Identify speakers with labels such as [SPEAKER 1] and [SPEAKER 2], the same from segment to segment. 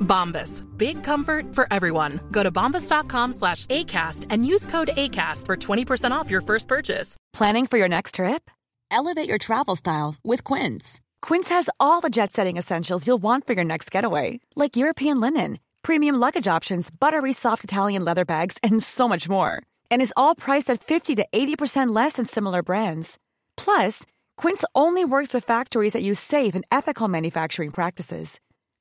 [SPEAKER 1] Bombas. Big comfort for everyone. Go to bombas.com slash ACAST and use code ACAST for 20% off your first purchase.
[SPEAKER 2] Planning for your next trip? Elevate your travel style with Quince. Quince has all the jet setting essentials you'll want for your next getaway, like European linen, premium luggage options, buttery soft Italian leather bags, and so much more. And is all priced at 50 to 80% less than similar brands. Plus, Quince only works with factories that use safe and ethical manufacturing practices.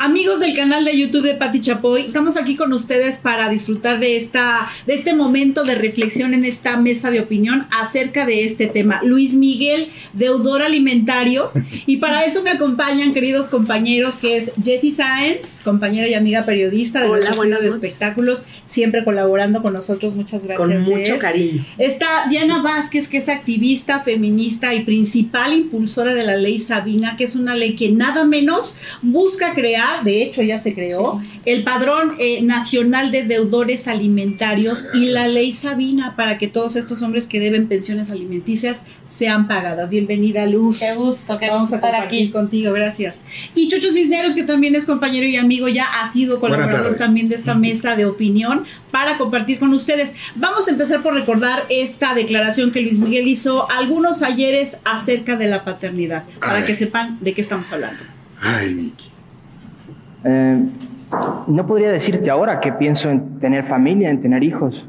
[SPEAKER 3] Amigos del canal de YouTube de Pati Chapoy, estamos aquí con ustedes para disfrutar de esta de este momento de reflexión en esta mesa de opinión acerca de este tema. Luis Miguel, deudor alimentario, y para eso me acompañan queridos compañeros que es Jessie Sáenz, compañera y amiga periodista de
[SPEAKER 4] Hola, buenas
[SPEAKER 3] de espectáculos, siempre colaborando con nosotros. Muchas gracias.
[SPEAKER 4] Con mucho
[SPEAKER 3] Jess.
[SPEAKER 4] cariño.
[SPEAKER 3] Está Diana Vázquez, que es activista, feminista y principal impulsora de la ley Sabina, que es una ley que nada menos busca crear, de hecho ya se creó, el padrón eh, nacional de deudores alimentarios y la ley Sabina para que todos estos hombres que deben pensiones alimenticias sean pagadas. Bienvenida, Luz.
[SPEAKER 5] Qué gusto, qué
[SPEAKER 3] Vamos
[SPEAKER 5] gusto
[SPEAKER 3] a
[SPEAKER 5] estar aquí.
[SPEAKER 3] contigo, gracias. Y Chucho Cisneros, que también es compañero y amigo, ya ha sido colaborador también de esta mesa de opinión para compartir con ustedes. Vamos a empezar por recordar esta declaración que Luis Miguel hizo algunos ayeres acerca de la paternidad, para
[SPEAKER 6] Ay.
[SPEAKER 3] que sepan de qué estamos hablando.
[SPEAKER 6] Ay, Miki.
[SPEAKER 7] Eh, no podría decirte ahora que pienso en tener familia, en tener hijos,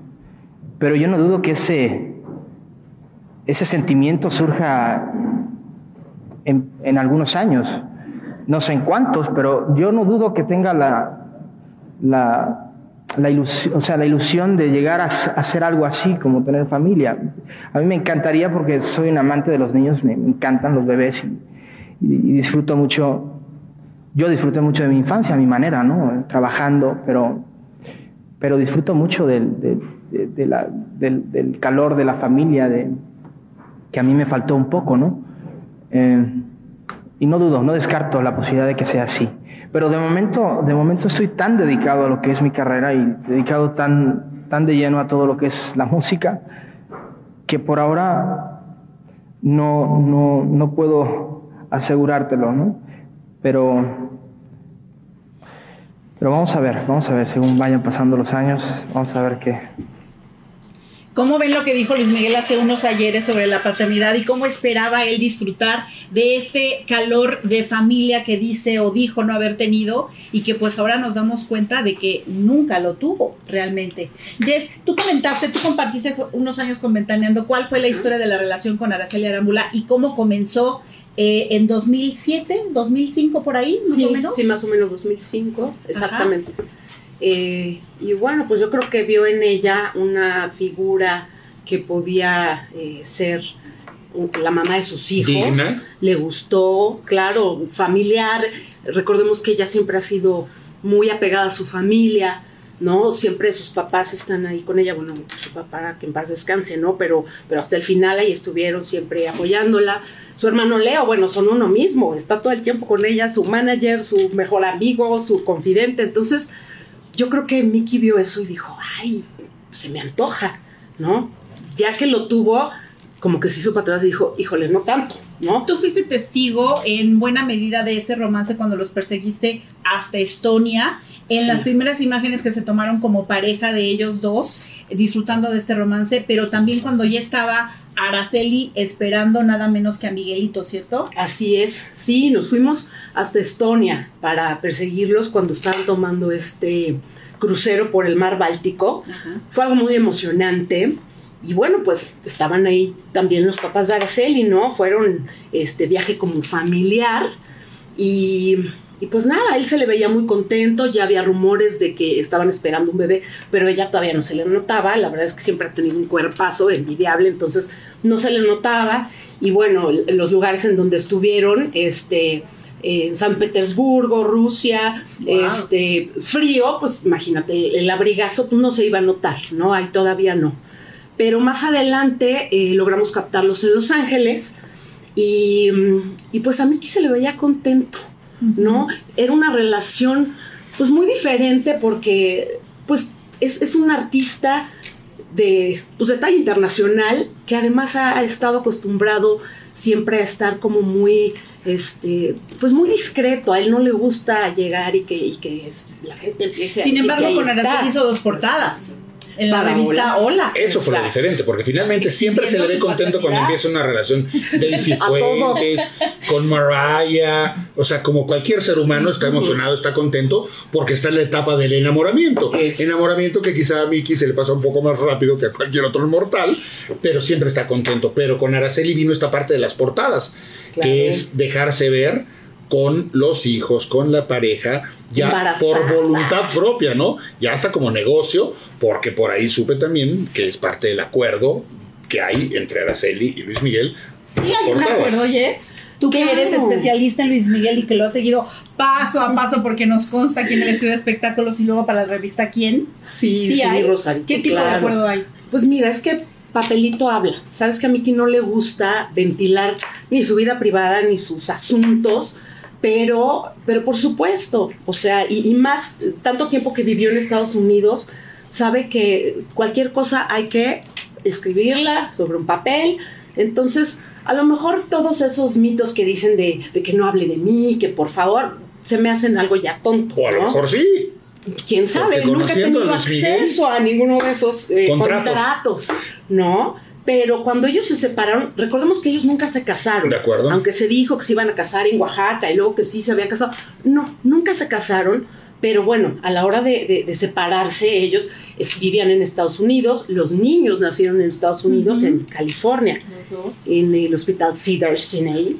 [SPEAKER 7] pero yo no dudo que ese, ese sentimiento surja en, en algunos años. No sé en cuántos, pero yo no dudo que tenga la, la, la ilusión, o sea, la ilusión de llegar a, hacer algo así, como tener familia. A mí me encantaría porque soy un amante de los niños, me, encantan los bebés y disfruto mucho yo disfruté mucho de mi infancia a mi manera, ¿no? Trabajando, pero, pero disfruto mucho del, del- calor de la familia, de, que a mí me faltó un poco, ¿no? Eh, y no dudo, no descarto la posibilidad de que sea así. Pero de momento, de momento estoy tan dedicado a lo que es mi carrera y dedicado tan, tan de lleno a todo lo que es la música, que por ahora no, no, no puedo asegurártelo, ¿no? Pero, pero vamos a ver, vamos a ver, según vayan pasando los años, vamos a ver qué.
[SPEAKER 3] ¿Cómo ven lo que dijo Luis Miguel hace unos ayeres sobre la paternidad y cómo esperaba él disfrutar de este calor de familia que dice o dijo no haber tenido y que pues ahora nos damos cuenta de que nunca lo tuvo realmente? Jess, tú comentaste, tú compartiste unos años comentaneando cuál fue la historia de la relación con Araceli Arámbula y cómo comenzó eh, en 2007, 2005 por ahí, más
[SPEAKER 4] sí,
[SPEAKER 3] o menos.
[SPEAKER 4] sí, más o menos 2005, exactamente. Eh, y bueno, pues yo creo que vio en ella una figura que podía eh, ser la mamá de sus hijos.
[SPEAKER 6] Digna.
[SPEAKER 4] Le gustó, claro, familiar. Recordemos que ella siempre ha sido muy apegada a su familia, ¿no? Siempre sus papás están ahí con ella, bueno, su papá que en paz descanse, ¿no? Pero, pero hasta el final ahí estuvieron siempre apoyándola. Su hermano Leo, bueno, son uno mismo, está todo el tiempo con ella, su manager, su mejor amigo, su confidente. Entonces, yo creo que Mickey vio eso y dijo, ay, se me antoja, ¿no? Ya que lo tuvo, como que se hizo para atrás y dijo, híjole, no tanto, ¿no?
[SPEAKER 3] Tú fuiste testigo en buena medida de ese romance cuando los perseguiste hasta Estonia. En
[SPEAKER 4] Sí.
[SPEAKER 3] las primeras imágenes que se tomaron como pareja de ellos dos, disfrutando de este romance, pero también cuando ya estaba Araceli esperando nada menos que a Miguelito, ¿cierto?
[SPEAKER 4] Así es, sí, nos fuimos hasta Estonia para perseguirlos cuando estaban tomando este crucero por el mar Báltico. Fue algo muy emocionante. Y bueno, pues estaban ahí también los papás de Araceli, ¿no? Fueron este viaje como familiar. Y, y pues nada, él se le veía muy contento, ya había rumores de que estaban esperando un bebé, pero ella todavía no se le notaba, la verdad es que siempre ha tenido un cuerpazo envidiable, entonces no se le notaba. Y bueno, los lugares en donde estuvieron, este, en San Petersburgo, Rusia, este, frío, pues imagínate, el abrigazo pues, no se iba a notar, ¿no? Ahí todavía no. Pero más adelante eh, logramos captarlos en Los Ángeles y, y pues a Miki se le veía contento, ¿no? Era una relación pues muy diferente porque pues es, es un artista de, pues, de talla internacional que además ha, ha estado acostumbrado siempre a estar como muy este, pues muy discreto, a él no le gusta llegar y que, y que es- la gente empiece a
[SPEAKER 3] Sin embargo, con. Araceli hizo dos portadas. En la revista Hola.
[SPEAKER 5] Eso fue lo diferente, porque finalmente siempre se le ve contento cuando empieza una relación Daisy. Fuentes, con Mariah, o sea, como cualquier ser humano está emocionado, está contento, porque está en la etapa del enamoramiento.
[SPEAKER 4] Es-
[SPEAKER 5] Enamoramiento que quizá a Mickey se le pasa un poco más rápido que a cualquier otro mortal, pero siempre está contento. Pero con Araceli vino esta parte de las portadas,
[SPEAKER 4] Claro.
[SPEAKER 5] que es dejarse ver con los hijos, con la pareja, ya
[SPEAKER 4] Embarazada.
[SPEAKER 5] por voluntad propia, ¿no? Ya hasta como negocio, porque por ahí supe también que es parte del acuerdo que hay entre Araceli y Luis Miguel.
[SPEAKER 3] Sí, hay un acuerdo, Jess. Tú que
[SPEAKER 4] Claro.
[SPEAKER 3] eres especialista en Luis Miguel y que lo has seguido paso a paso porque nos consta aquí en el estudio de espectáculos y luego para la revista ¿Quién?
[SPEAKER 4] Sí, sí,
[SPEAKER 3] hay.
[SPEAKER 4] Rosarito,
[SPEAKER 3] ¿Qué tipo de acuerdo hay?
[SPEAKER 4] Pues mira, es que papelito habla. Sabes que a Miki no le gusta ventilar ni su vida privada ni sus asuntos, pero, pero por supuesto, o sea, y, y más tanto tiempo que vivió en Estados Unidos, sabe que cualquier cosa hay que escribirla sobre un papel. Entonces, a lo mejor todos esos mitos que dicen de, de que no hable de mí, que por favor, se me hacen algo ya tonto.
[SPEAKER 5] O a lo
[SPEAKER 4] ¿no?
[SPEAKER 5] mejor sí.
[SPEAKER 4] quién sabe,
[SPEAKER 5] Porque
[SPEAKER 4] nunca he tenido acceso a ninguno de esos eh,
[SPEAKER 5] contratos.
[SPEAKER 4] contratos. ¿no? Pero cuando ellos se separaron, recordemos que ellos nunca se casaron.
[SPEAKER 5] De acuerdo.
[SPEAKER 4] Aunque se dijo que se iban a casar en Oaxaca y luego que sí se habían casado. No, nunca se casaron. Pero bueno, a la hora de, de- de separarse, ellos es- vivían en Estados Unidos. Los niños nacieron en Estados Unidos, en California, en el hospital Cedar Sinai.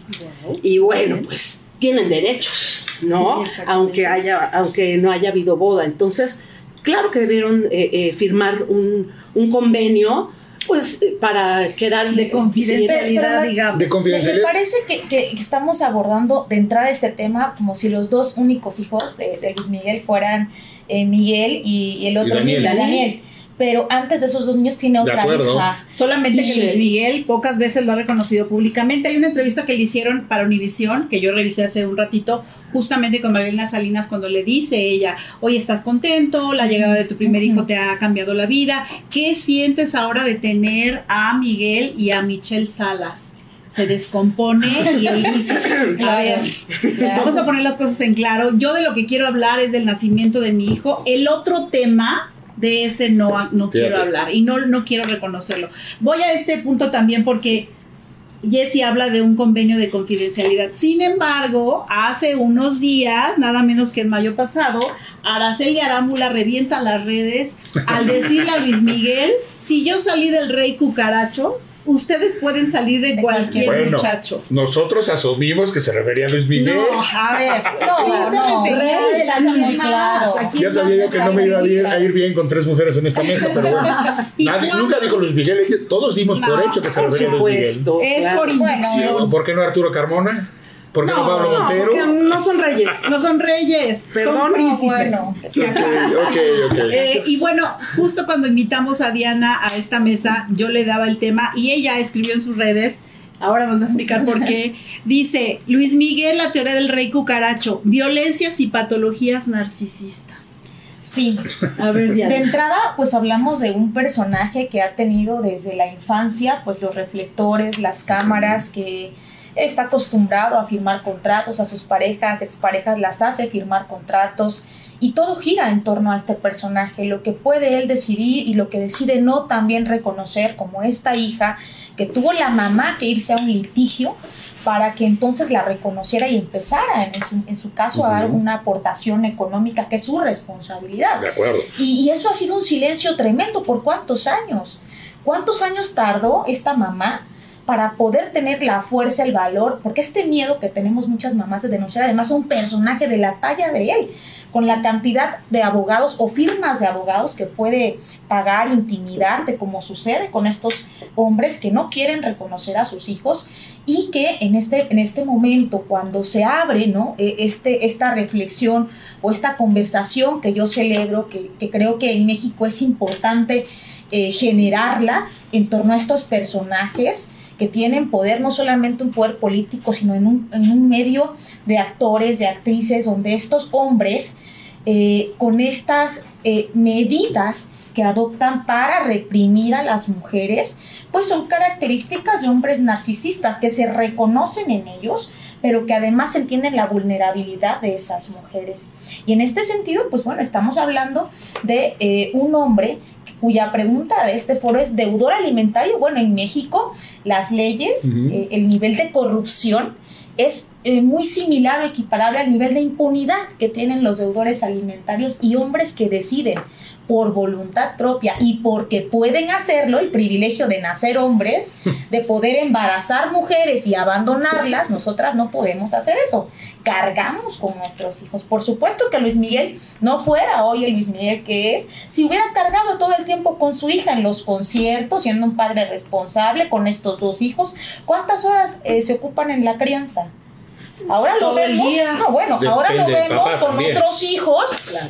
[SPEAKER 4] Y bueno, pues tienen derechos, ¿no?
[SPEAKER 3] Sí,
[SPEAKER 4] aunque haya, aunque no haya habido boda. Entonces, claro que debieron eh, eh, firmar un, un convenio, pues, para quedar
[SPEAKER 3] De confidencialidad,
[SPEAKER 6] Pero-
[SPEAKER 3] digamos.
[SPEAKER 5] De
[SPEAKER 6] Me,
[SPEAKER 5] confidencialidad.
[SPEAKER 6] me parece que, que estamos abordando de entrada este tema como si los dos únicos hijos de, de Luis Miguel fueran eh, Miguel y, y el otro
[SPEAKER 5] Daniel.
[SPEAKER 6] niño, Daniel. Pero antes de esos dos niños tiene otra hija.
[SPEAKER 3] Solamente que. Luis Miguel pocas veces lo ha reconocido públicamente. Hay una entrevista que le hicieron para Univisión, que yo revisé hace un ratito, justamente con Marilena Salinas, cuando le dice ella, oye, ¿estás contento? La llegada de tu primer hijo te ha cambiado la vida. ¿Qué sientes ahora de tener a Miguel y a Michelle Salas? Se descompone y él dice, a ver. Vamos a poner las cosas en claro. Yo de lo que quiero hablar es del nacimiento de mi hijo. El otro tema de ese no, no quiero hablar y no, no quiero reconocerlo. Voy a este punto también porque Jesse habla de un convenio de confidencialidad. Sin embargo, hace unos días, nada menos que en mayo pasado, Araceli Arámbula revienta las redes al decirle a Luis Miguel, si yo salí del rey cucaracho, ustedes pueden salir de
[SPEAKER 6] De
[SPEAKER 3] cualquier
[SPEAKER 5] Bueno,
[SPEAKER 3] muchacho.
[SPEAKER 5] nosotros asumimos que se refería a Luis Miguel.
[SPEAKER 3] No, a ver,
[SPEAKER 6] No,
[SPEAKER 3] sí se
[SPEAKER 6] no,
[SPEAKER 3] refería a
[SPEAKER 6] claro.
[SPEAKER 3] ¿a quién
[SPEAKER 5] Ya sabía yo que no me iba a, ir bien con tres mujeres en esta mesa, pero bueno.
[SPEAKER 3] ¿Y
[SPEAKER 5] Nadie- nunca dijo Luis Miguel, todos dimos por
[SPEAKER 3] No,
[SPEAKER 5] hecho que se refería a Luis Miguel.
[SPEAKER 4] supuesto.
[SPEAKER 3] Es por
[SPEAKER 6] Bueno,
[SPEAKER 3] inducción.
[SPEAKER 5] ¿Por qué no Arturo Carmona? ¿Por qué no,
[SPEAKER 3] No,
[SPEAKER 5] Pablo
[SPEAKER 4] No,
[SPEAKER 5] Montero?
[SPEAKER 4] porque no son reyes.
[SPEAKER 3] No son reyes,
[SPEAKER 4] Perdón,
[SPEAKER 3] son
[SPEAKER 4] no,
[SPEAKER 3] príncipes.
[SPEAKER 6] bueno.
[SPEAKER 3] Sí,
[SPEAKER 5] Ok,
[SPEAKER 3] acá.
[SPEAKER 5] ok, ok.
[SPEAKER 3] Eh, y bueno, justo cuando invitamos a Diana a esta mesa, yo le daba el tema y ella escribió en sus redes, ahora nos va a explicar por qué, dice, Luis Miguel, la teoría del rey cucaracho, violencias y patologías narcisistas.
[SPEAKER 6] Sí.
[SPEAKER 3] A ver,
[SPEAKER 6] De
[SPEAKER 3] Diana.
[SPEAKER 6] entrada, pues hablamos de un personaje que ha tenido desde la infancia, pues los reflectores, las cámaras, que, está acostumbrado a firmar contratos, a sus parejas, exparejas las hace firmar contratos y todo gira en torno a este personaje, lo que puede él decidir y lo que decide no también reconocer como esta hija que tuvo la mamá que irse a un litigio para que entonces la reconociera y empezara en su, en su caso a dar una aportación económica que es su responsabilidad.
[SPEAKER 5] De acuerdo.
[SPEAKER 6] Y, y eso ha sido un silencio tremendo por cuántos años. ¿Cuántos años tardó esta mamá para poder tener la fuerza, el valor? Porque este miedo que tenemos muchas mamás de denunciar además a un personaje de la talla de él, con la cantidad de abogados o firmas de abogados que puede pagar, intimidarte, como sucede con estos hombres que no quieren reconocer a sus hijos y que en este, en este momento, cuando se abre ¿no? E- este, esta reflexión o esta conversación que yo celebro, que, creo que en México es importante eh, generarla en torno a estos personajes que tienen poder, no solamente un poder político, sino en un, en un medio de actores, de actrices, donde estos hombres, eh, con estas eh, medidas que adoptan para reprimir a las mujeres, pues son características de hombres narcisistas que se reconocen en ellos, pero que además entienden la vulnerabilidad de esas mujeres. Y en este sentido, pues bueno, estamos hablando de eh, un hombre cuya pregunta de este foro es deudor alimentario. Bueno, en México las leyes, eh, el nivel de corrupción es eh, muy similar o equiparable al nivel de impunidad que tienen los deudores alimentarios y hombres que deciden por voluntad propia y porque pueden hacerlo, el privilegio de nacer hombres, de poder embarazar mujeres y abandonarlas, nosotras no podemos hacer eso. Cargamos con nuestros hijos. Por supuesto que Luis Miguel no fuera hoy el Luis Miguel que es, si hubiera cargado todo el tiempo con su hija en los conciertos, siendo un padre responsable con estos dos hijos, ¿cuántas horas eh, se ocupan en la crianza? Ahora lo
[SPEAKER 3] Todo
[SPEAKER 6] vemos,
[SPEAKER 3] día.
[SPEAKER 6] no, bueno, ahora lo vemos con
[SPEAKER 5] también.
[SPEAKER 6] otros hijos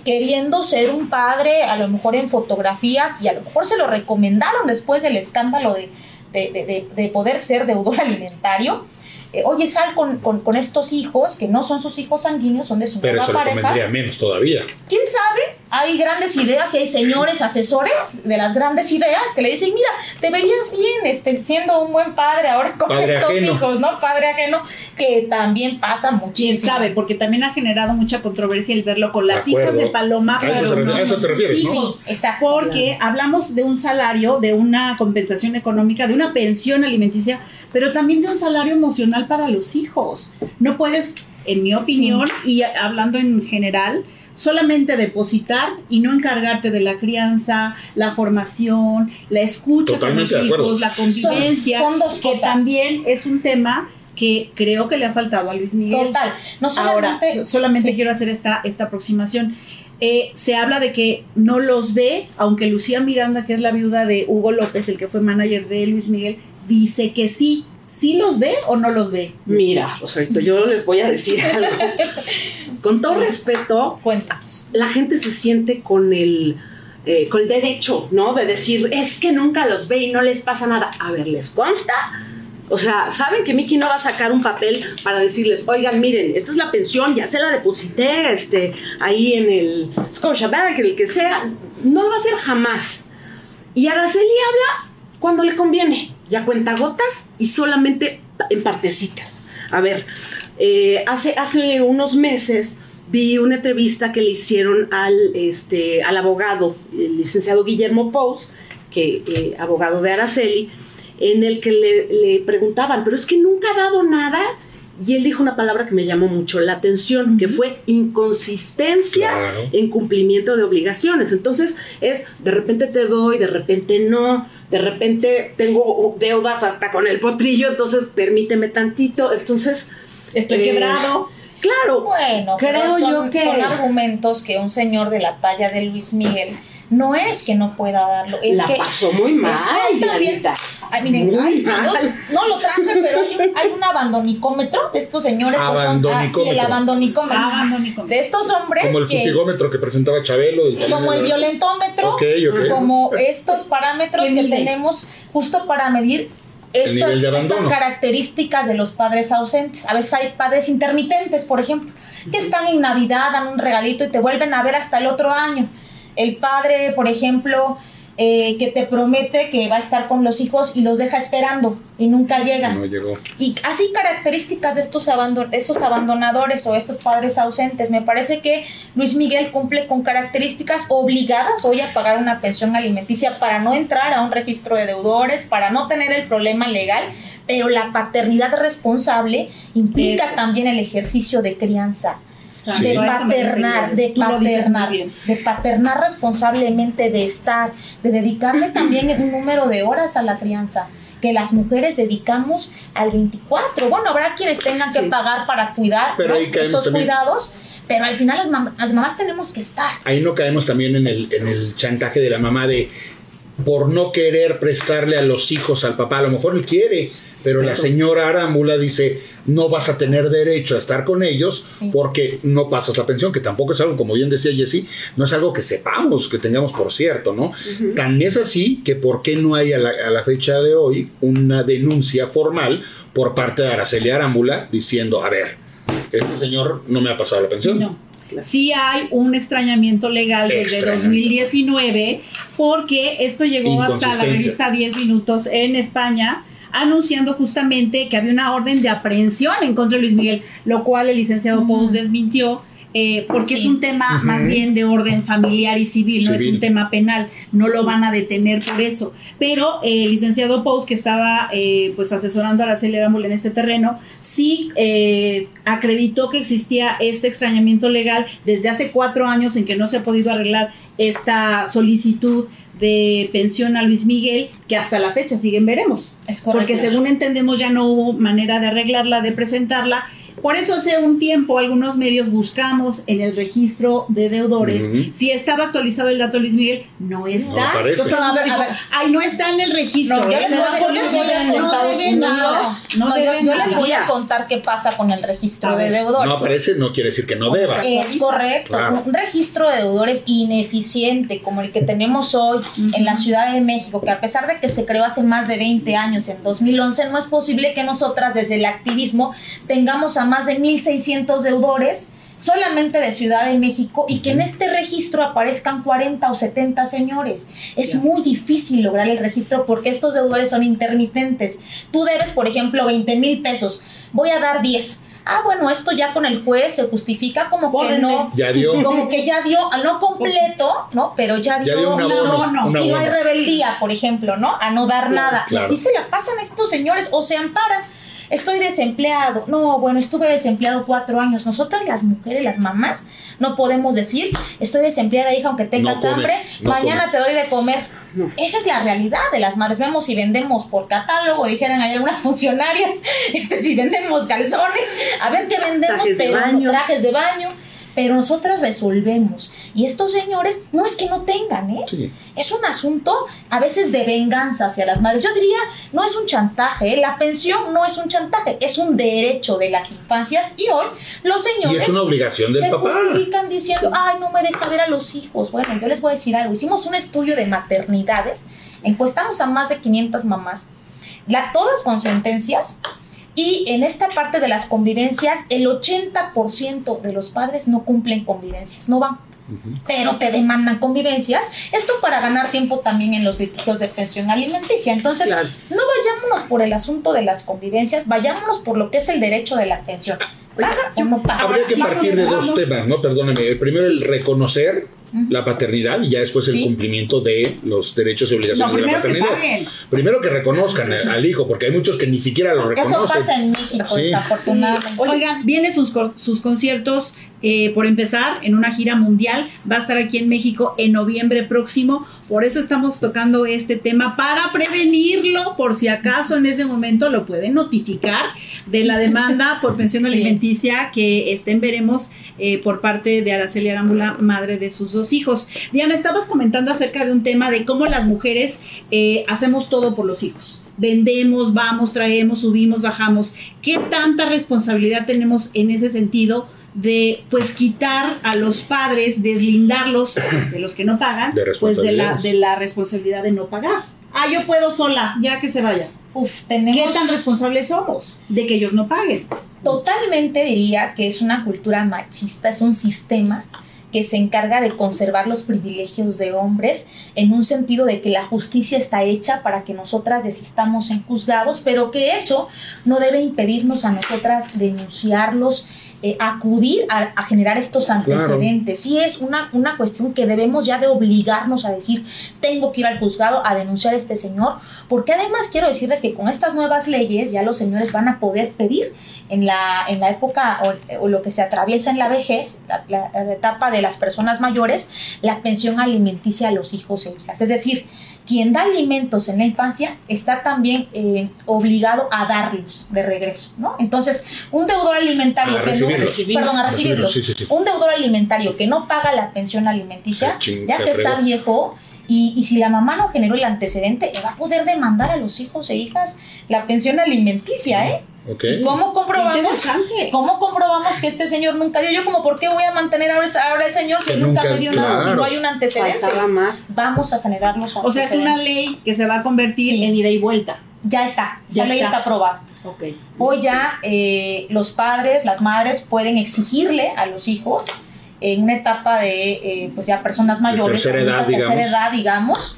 [SPEAKER 6] queriendo ser un padre, a lo mejor en fotografías, y a lo mejor se lo recomendaron después del escándalo de, de, de- de- de poder ser deudor alimentario. Eh, oye, sal con, con- con estos hijos, que no son sus hijos sanguíneos, son de su
[SPEAKER 5] Pero
[SPEAKER 6] nueva
[SPEAKER 5] eso
[SPEAKER 6] pareja.
[SPEAKER 5] convendría menos todavía.
[SPEAKER 6] ¿Quién sabe? Hay grandes ideas y hay señores asesores de las grandes ideas que le dicen, mira, te verías bien este, siendo un buen padre ahora con
[SPEAKER 5] Padre
[SPEAKER 6] estos
[SPEAKER 5] ajeno.
[SPEAKER 6] hijos, ¿no? Padre ajeno, que también pasa
[SPEAKER 3] Quién
[SPEAKER 6] muchísimo.
[SPEAKER 3] sabe, porque también ha generado mucha controversia el verlo con las
[SPEAKER 5] De
[SPEAKER 3] hijas de Paloma,
[SPEAKER 5] A eso
[SPEAKER 3] pero
[SPEAKER 5] a eso.
[SPEAKER 6] Sí, exacto.
[SPEAKER 3] Porque hablamos de un salario, de una compensación económica, de una pensión alimenticia, pero también de un salario emocional para los hijos. No puedes, en mi opinión, y hablando en general, solamente depositar y no encargarte de la crianza, la formación, la escucha
[SPEAKER 5] Totalmente
[SPEAKER 3] con
[SPEAKER 5] de
[SPEAKER 3] los
[SPEAKER 5] acuerdo.
[SPEAKER 3] hijos, la convivencia,
[SPEAKER 6] Son- son dos
[SPEAKER 3] que
[SPEAKER 6] cosas.
[SPEAKER 3] también es un tema que creo que le ha faltado a Luis Miguel.
[SPEAKER 6] Total. No
[SPEAKER 3] Ahora,
[SPEAKER 6] solamente.
[SPEAKER 3] solamente
[SPEAKER 6] sí.
[SPEAKER 3] quiero hacer esta, esta aproximación. Eh, se habla de que no los ve, aunque Lucía Miranda, que es la viuda de Hugo López, el que fue manager de Luis Miguel, dice que sí. ¿Sí los ve o no los ve?
[SPEAKER 4] Mira, Rosarito, yo les voy a decir algo. Con todo respeto,
[SPEAKER 6] Cuéntanos.
[SPEAKER 4] la gente se siente con el, eh, con el derecho, ¿no? De decir, es que nunca los ve y no les pasa nada. A ver, ¿les consta? O sea, saben que Miki no va a sacar un papel para decirles, oigan, miren, esta es la pensión, ya se la deposité este, ahí en el Scotiabank, en el que sea. No lo va a hacer jamás. Y Araceli habla cuando le conviene, ya cuenta gotas y solamente en partecitas. A ver, eh, hace, hace unos meses vi una entrevista que le hicieron al, este, al abogado, el licenciado Guillermo Pous, que eh, abogado de Araceli, en el que le, le preguntaban, pero es que nunca ha dado nada. Y él dijo una palabra que me llamó mucho la atención, que fue inconsistencia
[SPEAKER 5] Claro.
[SPEAKER 4] en cumplimiento de obligaciones. Entonces es, de repente te doy, de repente no, de repente tengo deudas hasta con el potrillo, entonces permíteme tantito. Entonces...
[SPEAKER 3] Estoy
[SPEAKER 4] eh,
[SPEAKER 3] quebrado.
[SPEAKER 4] Claro,
[SPEAKER 6] Bueno, pero
[SPEAKER 4] creo
[SPEAKER 6] son,
[SPEAKER 4] yo que...
[SPEAKER 6] son argumentos que un señor de la talla de Luis Miguel no es que no pueda darlo, es
[SPEAKER 4] La
[SPEAKER 6] que
[SPEAKER 4] pasó muy mal,
[SPEAKER 6] es que también-. Ay, miren,
[SPEAKER 4] Muy
[SPEAKER 6] ay,
[SPEAKER 4] mal.
[SPEAKER 6] no, no lo traje, pero hay un, hay un abandonicómetro de estos señores que son ah, sí, el abandonicómetro.
[SPEAKER 3] Abandonicómetro.
[SPEAKER 6] De estos hombres
[SPEAKER 5] Como el
[SPEAKER 6] que
[SPEAKER 5] futigómetro que presentaba Chabelo. del
[SPEAKER 6] como el violentómetro,
[SPEAKER 5] Ok, ok.
[SPEAKER 6] como estos parámetros
[SPEAKER 3] ¿Qué
[SPEAKER 6] que
[SPEAKER 3] mide?
[SPEAKER 6] tenemos justo para medir estas, características de los padres ausentes. A veces hay padres intermitentes, por ejemplo, que están en Navidad, dan un regalito y te vuelven a ver hasta el otro año. El padre, por ejemplo, eh, que te promete que va a estar con los hijos y los deja esperando y nunca llega.
[SPEAKER 5] No llegó.
[SPEAKER 6] Y así características de estos, abandon estos abandonadores o estos padres ausentes. Me parece que Luis Miguel cumple con características obligadas hoy a pagar una pensión alimenticia para no entrar a un registro de deudores, para no tener el problema legal, pero la paternidad responsable implica
[SPEAKER 3] Eso.
[SPEAKER 6] también el ejercicio de crianza. De paternar, de paternar, de paternar responsablemente, de estar, de dedicarle también un número de horas a la crianza que las mujeres dedicamos al 24. Bueno, habrá quienes tengan que pagar para cuidar
[SPEAKER 5] Pero
[SPEAKER 6] ¿no? estos
[SPEAKER 5] también.
[SPEAKER 6] cuidados, pero al final las, mam- las mamás tenemos que estar.
[SPEAKER 5] Ahí no caemos también en el, en el chantaje de la mamá de por no querer prestarle a los hijos al papá. A lo mejor él quiere, pero la señora Arámbula dice, no vas a tener derecho a estar con ellos
[SPEAKER 6] Sí.
[SPEAKER 5] porque no pasas la pensión, que tampoco es algo, como bien decía Jessy, no es algo que sepamos, que tengamos por cierto, ¿no? Tan es así que por qué no hay a la, a la fecha de hoy una denuncia formal por parte de Araceli Arámbula diciendo, a ver, este señor no me ha pasado la pensión.
[SPEAKER 3] No. Sí hay un extrañamiento legal desde
[SPEAKER 5] Extrañamiento.
[SPEAKER 3] 2019 porque esto llegó hasta la revista 10 minutos en España anunciando justamente que había una orden de aprehensión en contra de Luis Miguel, lo cual el licenciado Pous desmintió. eh, porque
[SPEAKER 6] Sí.
[SPEAKER 3] es un tema más bien de orden familiar y civil, no es un tema penal, no lo van a detener por eso. Pero eh, el licenciado Pous, que estaba eh, pues asesorando a la Arámbula en este terreno, sí eh, acreditó que existía este extrañamiento legal desde hace cuatro años en que no se ha podido arreglar esta solicitud de pensión a Luis Miguel, que hasta la fecha siguen veremos.
[SPEAKER 6] Es correcto.
[SPEAKER 3] Porque según entendemos ya no hubo manera de arreglarla, de presentarla. Por eso hace un tiempo algunos medios buscamos en el registro de deudores si estaba actualizado el dato Luis Miguel. No está.
[SPEAKER 5] No.
[SPEAKER 3] Entonces,
[SPEAKER 6] A ver, a ver.
[SPEAKER 3] Ay, no está en el registro.
[SPEAKER 6] No, yo les voy, les a contar,
[SPEAKER 3] debe nada. No
[SPEAKER 6] no, yo,
[SPEAKER 3] debe
[SPEAKER 6] yo les
[SPEAKER 3] nada.
[SPEAKER 6] voy a contar qué pasa con el registro de deudores.
[SPEAKER 5] No aparece, no quiere decir que no deba.
[SPEAKER 6] Es correcto.
[SPEAKER 5] Claro.
[SPEAKER 6] Un registro de deudores ineficiente como el que tenemos hoy en la Ciudad de México, que a pesar de que se creó hace más de 20 años, en 2011, no es posible que nosotras desde el activismo tengamos a más de 1.600 deudores solamente de Ciudad de México y que en este registro aparezcan 40 o 70 señores. Es muy difícil lograr el registro porque estos deudores son intermitentes. Tú debes, por ejemplo, 20 mil pesos. Voy a dar 10. Ah, bueno, esto ya con el juez se justifica como que no.
[SPEAKER 5] Ya dio.
[SPEAKER 6] Como que ya dio, a no completo, ¿no? Pero ya dio,
[SPEAKER 5] Ya dio un
[SPEAKER 6] un
[SPEAKER 5] abono,
[SPEAKER 6] abono.
[SPEAKER 5] un
[SPEAKER 6] Y no hay rebeldía, por ejemplo, ¿no? A no dar nada.
[SPEAKER 5] claro.
[SPEAKER 6] Y así se la pasan estos señores o se amparan. Estoy desempleado. No, bueno, estuve desempleado cuatro años. Nosotras las mujeres, las mamás, no podemos decir, estoy desempleada, hija, aunque tengas
[SPEAKER 5] comes,
[SPEAKER 6] hambre,
[SPEAKER 5] no
[SPEAKER 6] mañana
[SPEAKER 5] comes.
[SPEAKER 6] te doy de comer. Esa es la realidad de las madres. Vemos si vendemos por catálogo, dijeran hay algunas funcionarias, este, si vendemos calzones, a ver qué vendemos,
[SPEAKER 4] Trajes de
[SPEAKER 6] pero no-
[SPEAKER 4] baño.
[SPEAKER 6] trajes de baño. Pero nosotras resolvemos. Y estos señores no es que no tengan, ¿eh?
[SPEAKER 5] Sí.
[SPEAKER 6] Es un asunto a veces de venganza hacia las madres. Yo diría, no es un chantaje, ¿eh? la pensión no es un chantaje, es un derecho de las infancias y hoy los
[SPEAKER 5] Y
[SPEAKER 6] señores
[SPEAKER 5] es una obligación del
[SPEAKER 6] se
[SPEAKER 5] papá.
[SPEAKER 6] justifican diciendo, ay, no me deja ver a los hijos. Bueno, yo les voy a decir algo. Hicimos un estudio de maternidades, encuestamos a más de 500 mamás, la, todas con sentencias, y en esta parte de las convivencias, el 80% de los padres no cumplen convivencias, no van. Pero te demandan convivencias, esto para ganar tiempo también en los litigios de pensión alimenticia. Entonces,
[SPEAKER 4] Claro.
[SPEAKER 6] no vayámonos por el asunto de las convivencias, vayámonos por lo que es el derecho de la pensión. Paga o no paga.
[SPEAKER 5] Habría que partir de dos temas, ¿no? Perdóname. El primero, el reconocer la paternidad y ya después el
[SPEAKER 6] Sí.
[SPEAKER 5] cumplimiento de los derechos y obligaciones
[SPEAKER 3] No,
[SPEAKER 5] de la
[SPEAKER 3] que
[SPEAKER 5] paternidad. Primero que reconozcan al hijo, porque hay muchos que ni siquiera lo
[SPEAKER 6] Eso
[SPEAKER 5] reconocen.
[SPEAKER 6] pasa en México,
[SPEAKER 5] Sí.
[SPEAKER 6] desafortunadamente.
[SPEAKER 3] Oigan, vienen sus, sus conciertos eh, por empezar en una gira mundial. Va a estar aquí en México en noviembre próximo. Por eso estamos tocando este tema para prevenirlo, por si acaso en ese momento lo pueden notificar de la demanda por pensión
[SPEAKER 6] Sí.
[SPEAKER 3] alimenticia que estén veremos eh, por parte de Araceli Arámbula, madre de sus dos hijos. Diana, estabas comentando acerca de un tema de cómo las mujeres eh, hacemos todo por los hijos. Vendemos, vamos, traemos, subimos, bajamos. ¿Qué tanta responsabilidad tenemos en ese sentido de pues quitar a los padres, deslindarlos de los que no pagan,
[SPEAKER 5] De
[SPEAKER 3] pues de la, de la responsabilidad de no pagar? Ah, yo puedo sola, ya que se vaya.
[SPEAKER 6] Uf, tenemos
[SPEAKER 3] ¿Qué tan responsables somos de que ellos no paguen?
[SPEAKER 6] totalmente diría que es una cultura machista, es un sistema que se encarga de conservar los privilegios de hombres en un sentido de que la justicia está hecha para que nosotras desistamos en juzgados, pero que eso no debe impedirnos a nosotras denunciarlos eh, acudir a, generar estos antecedentes. Sí es una, una cuestión que debemos ya de obligarnos a decir, tengo que ir al juzgado a denunciar a este señor, porque además quiero decirles que con estas nuevas leyes ya los señores van a poder pedir en la, en la época o, lo que se atraviesa en la vejez, la, etapa de las personas mayores, la pensión alimenticia a los hijos e hijas. Es decir, quien da alimentos en la infancia está también eh, obligado a darlos de regreso, ¿no? Entonces, un deudor alimentario que no, perdón, a recibirlos, un deudor alimentario que no paga la pensión alimenticia, ya que está viejo, y, si la mamá no generó el antecedente, va a poder demandar a los hijos e hijas la pensión alimenticia, ¿eh? ¿Y cómo comprobamos, cómo comprobamos que este señor nunca dio? Yo como, ¿por qué voy a mantener ahora, ahora el señor si nunca, me dio nada? Si no hay un antecedente.
[SPEAKER 4] Más.
[SPEAKER 6] Vamos a generar los
[SPEAKER 3] O sea, es una ley que se va a convertir en ida y vuelta.
[SPEAKER 6] Ya está, ya esa ley está aprobada.
[SPEAKER 3] Okay.
[SPEAKER 6] Hoy ya eh, los padres, las madres pueden exigirle a los hijos en una etapa de eh, pues ya personas mayores,
[SPEAKER 5] de tercera edad,
[SPEAKER 6] tercera edad digamos,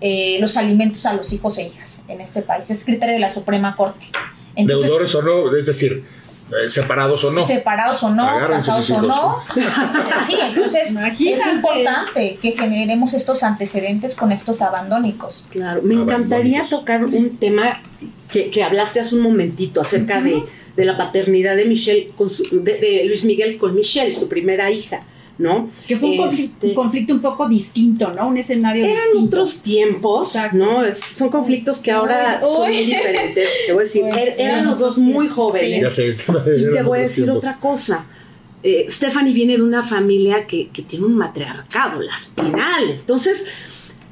[SPEAKER 6] eh, los alimentos a los hijos e hijas en este país. Es criterio de la Suprema Corte.
[SPEAKER 5] Deudores o no, es decir, eh, separados o no.
[SPEAKER 6] Separados o no, casados o no. sí, entonces es importante que generemos estos antecedentes con estos abandónicos.
[SPEAKER 4] Claro, me encantaría tocar un tema que, que, hablaste hace un momentito acerca de, de, la paternidad de Michelle, con de Luis Miguel con Michelle, su primera hija. ¿No?
[SPEAKER 3] Que fue un, este, conflicto, un poco distinto, ¿no? Un escenario
[SPEAKER 4] eran otros tiempos, ¿no? son conflictos que ahora son muy diferentes. Te voy a decir, er, eran los dos muy jóvenes. y te voy a decir otra cosa. Eh, Stephanie viene de una familia que, que tiene un matriarcado, la espinal. Entonces,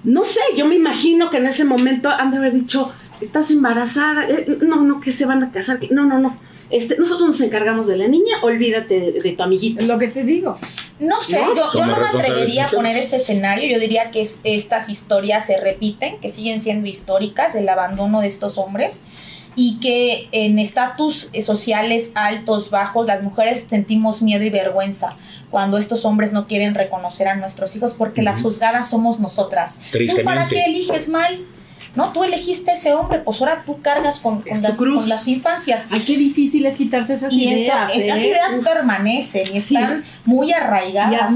[SPEAKER 4] no sé, yo me imagino que en ese momento han de haber dicho, estás embarazada, eh, no, no, que se van a casar, no, no, no este, nosotros nos encargamos de la niña, olvídate de, tu amiguita.
[SPEAKER 3] Es lo que te digo.
[SPEAKER 6] No sé, yo, no me atrevería a poner ese escenario. Yo diría que estas historias se repiten, que siguen siendo históricas, el abandono de estos hombres y que en estatus sociales altos, bajos, las mujeres sentimos miedo y vergüenza cuando estos hombres no quieren reconocer a nuestros hijos porque las juzgadas somos nosotras. ¿Tú para qué eliges mal? No, tú elegiste a ese hombre, pues ahora tú cargas con, las, infancias.
[SPEAKER 3] Ay, qué difícil es quitarse esas ideas.
[SPEAKER 6] esas ¿eh? ideas permanecen y están muy arraigadas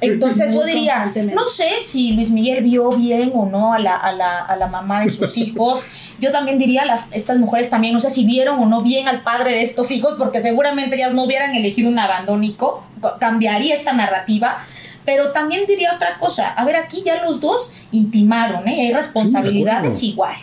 [SPEAKER 6] Entonces yo diría, no sé si Luis Miguel vio bien o no a la, a la, a la mamá de sus hijos. Yo también diría, las, estas mujeres también, no sé si vieron o no bien al padre de estos hijos, porque seguramente ellas no hubieran elegido un abandónico. Cambiaría esta narrativa pero también diría otra cosa, a ver, aquí ya los dos intimaron, ¿eh? hay responsabilidades igual.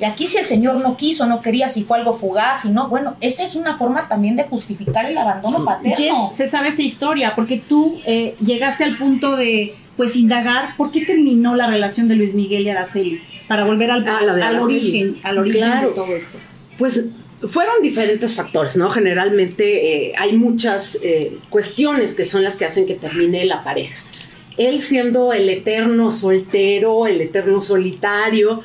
[SPEAKER 6] Y aquí si el Señor no quiso, no quería, si fue algo fugaz, si no, bueno, esa es una forma también de justificar el abandono paterno.
[SPEAKER 3] se sabe esa historia, porque tú eh, llegaste al punto de, pues, indagar por qué terminó la relación de Luis Miguel y Araceli, para volver al, ah, al origen, al origen de todo esto.
[SPEAKER 4] Pues fueron diferentes factores, ¿no? Generalmente eh, hay muchas eh, cuestiones que son las que hacen que termine la pareja. Él siendo el eterno soltero, el eterno solitario,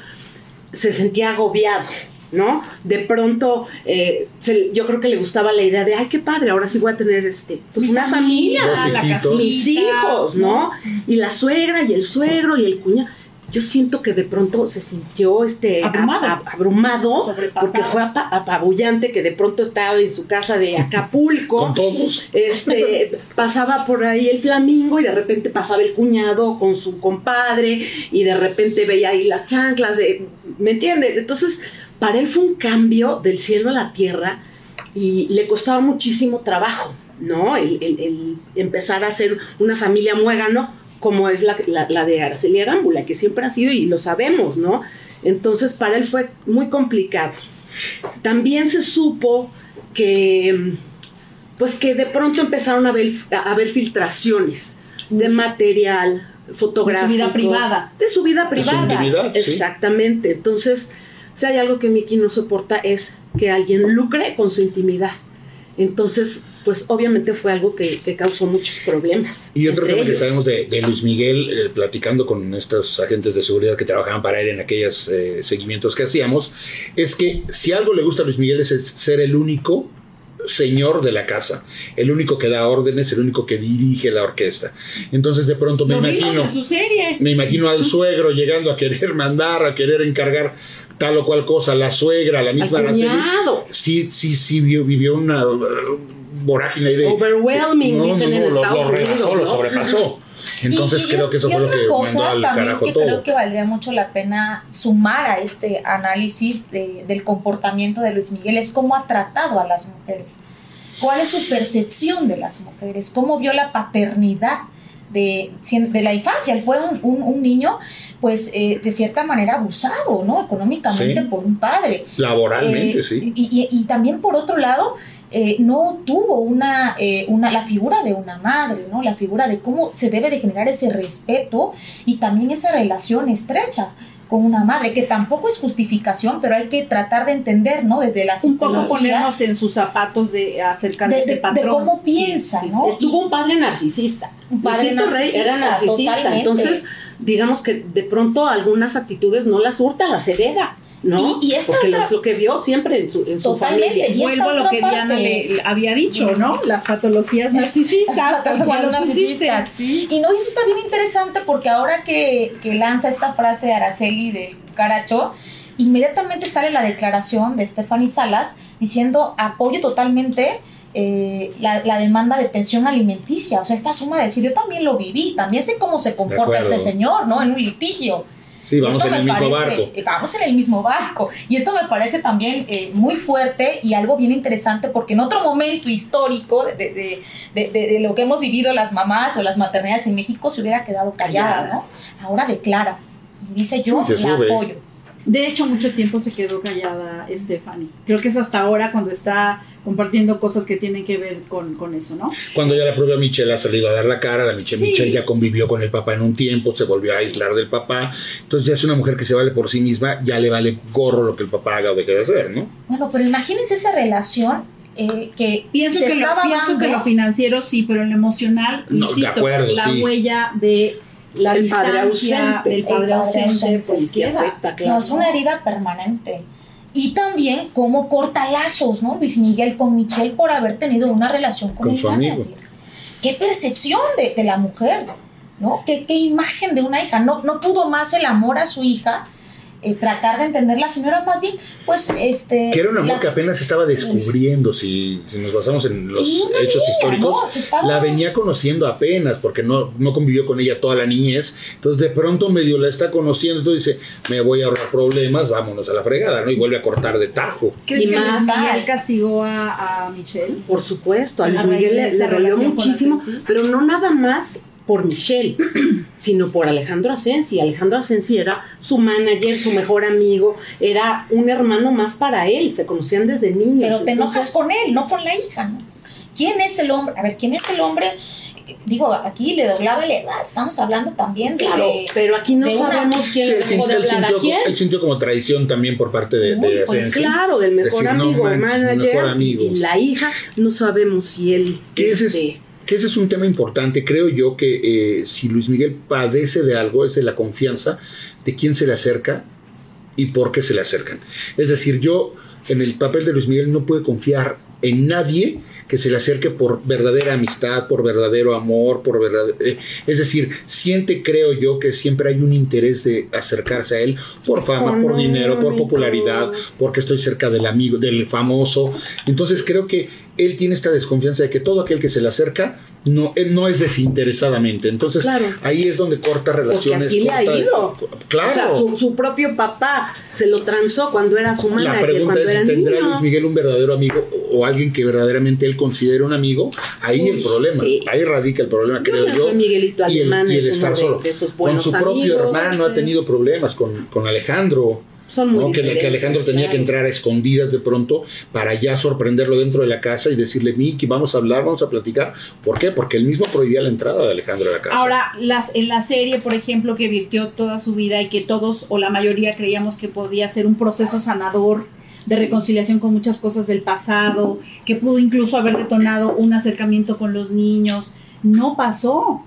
[SPEAKER 4] se sentía agobiado, ¿no? De pronto, eh, yo creo que le gustaba la idea de, ay, qué padre, ahora sí voy a tener este, pues una familia, mis hijos, ¿no? Y la suegra y el suegro y el cuñado yo siento que de pronto se sintió este abrumado, porque fue apabullante que de pronto estaba en su casa de Acapulco.
[SPEAKER 5] Con todos.
[SPEAKER 4] Este, pasaba por ahí el flamingo y de repente pasaba el cuñado con su compadre y de repente veía ahí las chanclas, de, ¿me entiendes? Entonces, para él fue un cambio del cielo a la tierra y le costaba muchísimo trabajo, ¿no? El, el empezar a ser una familia muégano como es la, la, de Araceli Arámbula, que siempre ha sido y lo sabemos, ¿no? Entonces para él fue muy complicado. También se supo que, pues que de pronto empezaron a haber, a haber filtraciones de material fotográfico.
[SPEAKER 3] De su vida privada.
[SPEAKER 4] De su vida privada. Exactamente. Entonces, si hay algo que Miki no soporta es que alguien lucre con su intimidad. Entonces, pues obviamente fue algo que, causó muchos problemas.
[SPEAKER 5] Y otro tema que sabemos de, Luis Miguel, eh, platicando con estos agentes de seguridad que trabajaban para él en aquellos eh, seguimientos que hacíamos, es que si algo le gusta a Luis Miguel es ser el único señor de la casa, el único que da órdenes, el único que dirige la orquesta. Entonces de pronto me
[SPEAKER 3] Lo
[SPEAKER 5] imagino,
[SPEAKER 3] su serie.
[SPEAKER 5] me imagino al suegro llegando a querer mandar, a querer encargar tal o cual cosa, la suegra, la misma sí, sí, sí vivió, vivió una vorágine ahí de
[SPEAKER 4] Overwhelming, dicen en
[SPEAKER 5] lo- lo,
[SPEAKER 4] Estados
[SPEAKER 5] rebasó,
[SPEAKER 4] Unidos,
[SPEAKER 5] lo
[SPEAKER 4] ¿no?
[SPEAKER 5] sobrepasó. Entonces
[SPEAKER 6] Y-
[SPEAKER 5] creo que eso fue lo que
[SPEAKER 6] cosa
[SPEAKER 5] mandó al carajo
[SPEAKER 6] que
[SPEAKER 5] todo.
[SPEAKER 6] creo que valdría mucho la pena sumar a este análisis de- del comportamiento de Luis Miguel es cómo ha tratado a las mujeres. ¿Cuál es su percepción de las mujeres? ¿Cómo vio la paternidad de, de la infancia? Él fue un, un- un niño, pues, eh, de cierta manera abusado, ¿no? Económicamente
[SPEAKER 5] Sí.
[SPEAKER 6] por un padre.
[SPEAKER 5] Laboralmente,
[SPEAKER 6] Eh,
[SPEAKER 5] sí.
[SPEAKER 6] Y, y- y también por otro lado, eh, no tuvo una, eh, una, la figura de una madre, ¿no? La figura de cómo se debe de generar ese respeto y también esa relación estrecha con una madre, que tampoco es justificación, pero hay que tratar de entender, ¿no? Desde la
[SPEAKER 3] Un poco ponernos en sus zapatos de acerca de,
[SPEAKER 6] De-
[SPEAKER 3] este
[SPEAKER 6] de- de
[SPEAKER 3] patrón.
[SPEAKER 6] cómo piensa,
[SPEAKER 3] sí,
[SPEAKER 6] ¿no?
[SPEAKER 3] sí.
[SPEAKER 4] Estuvo un padre narcisista.
[SPEAKER 6] Un padre
[SPEAKER 4] Luisito Rey era
[SPEAKER 6] narcisista,
[SPEAKER 4] narcisista.
[SPEAKER 6] totalmente.
[SPEAKER 4] Entonces, digamos que de pronto algunas actitudes no las hurta, las hereda. ¿No?
[SPEAKER 6] Y- y esta
[SPEAKER 4] Porque
[SPEAKER 6] otra-
[SPEAKER 4] es lo que vio siempre en su, en su
[SPEAKER 6] Totalmente,
[SPEAKER 4] familia.
[SPEAKER 6] y
[SPEAKER 3] Vuelvo a lo que Diana le había dicho, ¿no? Las patologías narcisistas, tal cual
[SPEAKER 6] narcisistas. Y no, y eso está bien interesante porque ahora que, que lanza esta frase de Araceli del Caracho, inmediatamente sale la declaración de Stephanie Salas diciendo apoyo totalmente eh, la, la demanda de pensión alimenticia. O sea, esta suma de decir, yo también lo viví, también sé cómo se comporta este señor, ¿no? En un litigio.
[SPEAKER 5] Sí, vamos
[SPEAKER 6] esto
[SPEAKER 5] en el mismo
[SPEAKER 6] parece-
[SPEAKER 5] barco.
[SPEAKER 6] Vamos en el mismo barco. Y esto me parece también eh, muy fuerte y algo bien interesante porque en otro momento histórico de, de- de- lo que hemos vivido las mamás o las maternidades en México se hubiera quedado callada, ¿no? Ahora declara y dice yo
[SPEAKER 5] Sí,
[SPEAKER 6] la
[SPEAKER 5] sube.
[SPEAKER 6] apoyo.
[SPEAKER 3] De hecho, mucho tiempo se quedó callada Stephanie. Creo que es hasta ahora cuando está compartiendo cosas que tienen que ver con, con eso, ¿no?
[SPEAKER 5] Cuando ya la propia Michelle ha salido a dar la cara, la Michelle,
[SPEAKER 3] Sí.
[SPEAKER 5] Michelle ya convivió con el papá en un tiempo, se volvió a aislar del papá, entonces ya es una mujer que se vale por sí misma, ya le vale gorro lo que el papá haga o deje de hacer, ¿no?
[SPEAKER 6] Bueno, pero imagínense esa relación eh, que
[SPEAKER 3] Pienso, que lo, pienso que lo financiero sí, pero en lo emocional,
[SPEAKER 5] No,
[SPEAKER 3] insisto,
[SPEAKER 5] acuerdo,
[SPEAKER 3] la
[SPEAKER 5] sí.
[SPEAKER 3] huella de la
[SPEAKER 4] El padre
[SPEAKER 3] distancia,
[SPEAKER 4] ausente.
[SPEAKER 3] del padre
[SPEAKER 6] El padre
[SPEAKER 3] ausente,
[SPEAKER 6] ausente,
[SPEAKER 3] pues
[SPEAKER 4] sí
[SPEAKER 3] queda.
[SPEAKER 4] afecta, claro.
[SPEAKER 6] No, es una herida permanente. Y también cómo corta lazos, ¿no? Luis Miguel con Michelle por haber tenido una relación con,
[SPEAKER 5] Con
[SPEAKER 6] el
[SPEAKER 5] su amigo.
[SPEAKER 6] Qué percepción de, de la mujer, ¿no? Qué, qué imagen de una hija. No, no pudo más el amor a su hija, eh, tratar de entenderla, sino era más bien, pues, este...
[SPEAKER 5] Que era un amor
[SPEAKER 6] las-
[SPEAKER 5] que apenas estaba descubriendo, si, si nos basamos en los hechos
[SPEAKER 6] niña,
[SPEAKER 5] históricos,
[SPEAKER 6] ¿no? Que estaba-
[SPEAKER 5] la venía conociendo apenas, porque no, no convivió con ella toda la niñez, entonces de pronto medio la está conociendo, entonces dice, me voy a ahorrar problemas, vámonos a la fregada, ¿no? Y vuelve a cortar de tajo.
[SPEAKER 3] ¿Crees
[SPEAKER 4] Y
[SPEAKER 3] que
[SPEAKER 4] más-
[SPEAKER 3] Miguel castigó a, a Michelle?
[SPEAKER 4] Por supuesto, a Luis Miguel le, le muchísimo, pero no nada más por Michelle, sino por Alejandro Asensi. Alejandro Asensi era su manager, su mejor amigo, era un hermano más para él, se conocían desde niños.
[SPEAKER 6] Pero te enojas con él, no con la hija, ¿no? ¿Quién es el hombre? A ver, ¿quién es el hombre? Digo, aquí le doblaba la edad, estamos hablando también de...
[SPEAKER 4] Claro, pero aquí no
[SPEAKER 6] una-
[SPEAKER 4] sabemos quién
[SPEAKER 5] Sí,
[SPEAKER 4] dejó
[SPEAKER 5] sintió,
[SPEAKER 4] de hablar a quién.
[SPEAKER 5] él sintió como traición también por parte de,
[SPEAKER 6] Uy,
[SPEAKER 5] de
[SPEAKER 6] pues
[SPEAKER 5] Asensi.
[SPEAKER 4] Claro, del mejor
[SPEAKER 5] Decir, no
[SPEAKER 4] amigo,
[SPEAKER 5] manches, mi
[SPEAKER 4] manager,
[SPEAKER 5] mejor
[SPEAKER 4] y- la hija, no sabemos si él...
[SPEAKER 5] Ese,
[SPEAKER 4] este,
[SPEAKER 5] es, que ese es un tema importante. Creo yo que eh, si Luis Miguel padece de algo, es de la confianza de quién se le acerca y por qué se le acercan. Es decir, yo en el papel de Luis Miguel no puedo confiar en nadie que se le acerque por verdadera amistad, por verdadero amor, por verdad, eh, es decir, siente, creo yo, que siempre hay un interés de acercarse a él por fama, por dinero, por popularidad, porque estoy cerca del amigo, del famoso. Entonces creo que él tiene esta desconfianza de que todo aquel que se le acerca no, él no es desinteresadamente. Entonces
[SPEAKER 4] Claro.
[SPEAKER 5] ahí es donde corta
[SPEAKER 4] Porque
[SPEAKER 5] relaciones.
[SPEAKER 4] así le ha ido.
[SPEAKER 5] Claro.
[SPEAKER 4] O sea, su, su propio papá se lo transó cuando era su
[SPEAKER 5] la
[SPEAKER 4] manager,
[SPEAKER 5] pregunta
[SPEAKER 4] cuando
[SPEAKER 5] es
[SPEAKER 4] era
[SPEAKER 5] tendrá
[SPEAKER 4] niño.
[SPEAKER 5] Luis Miguel un verdadero amigo o alguien que verdaderamente él considere un amigo. Ahí
[SPEAKER 4] Uy,
[SPEAKER 5] el problema,
[SPEAKER 4] sí.
[SPEAKER 5] ahí radica el problema,
[SPEAKER 4] Yo
[SPEAKER 5] creo yo.
[SPEAKER 4] Miguelito
[SPEAKER 5] y el,
[SPEAKER 4] Alemán,
[SPEAKER 5] y el estar solo. con su propio hermano ha
[SPEAKER 4] sí.
[SPEAKER 5] tenido problemas con, con Alejandro.
[SPEAKER 4] Son muy
[SPEAKER 5] ¿no? que, Alejandro tenía que entrar a escondidas de pronto para ya sorprenderlo dentro de la casa y decirle, Miki, vamos a hablar, vamos a platicar. ¿Por qué? Porque él mismo prohibía la entrada de Alejandro a la casa.
[SPEAKER 3] Ahora, las, en la serie, por ejemplo, que virtió toda su vida y que todos o la mayoría creíamos que podía ser un proceso sanador de reconciliación con muchas cosas del pasado, que pudo incluso haber detonado un acercamiento con los niños, no pasó.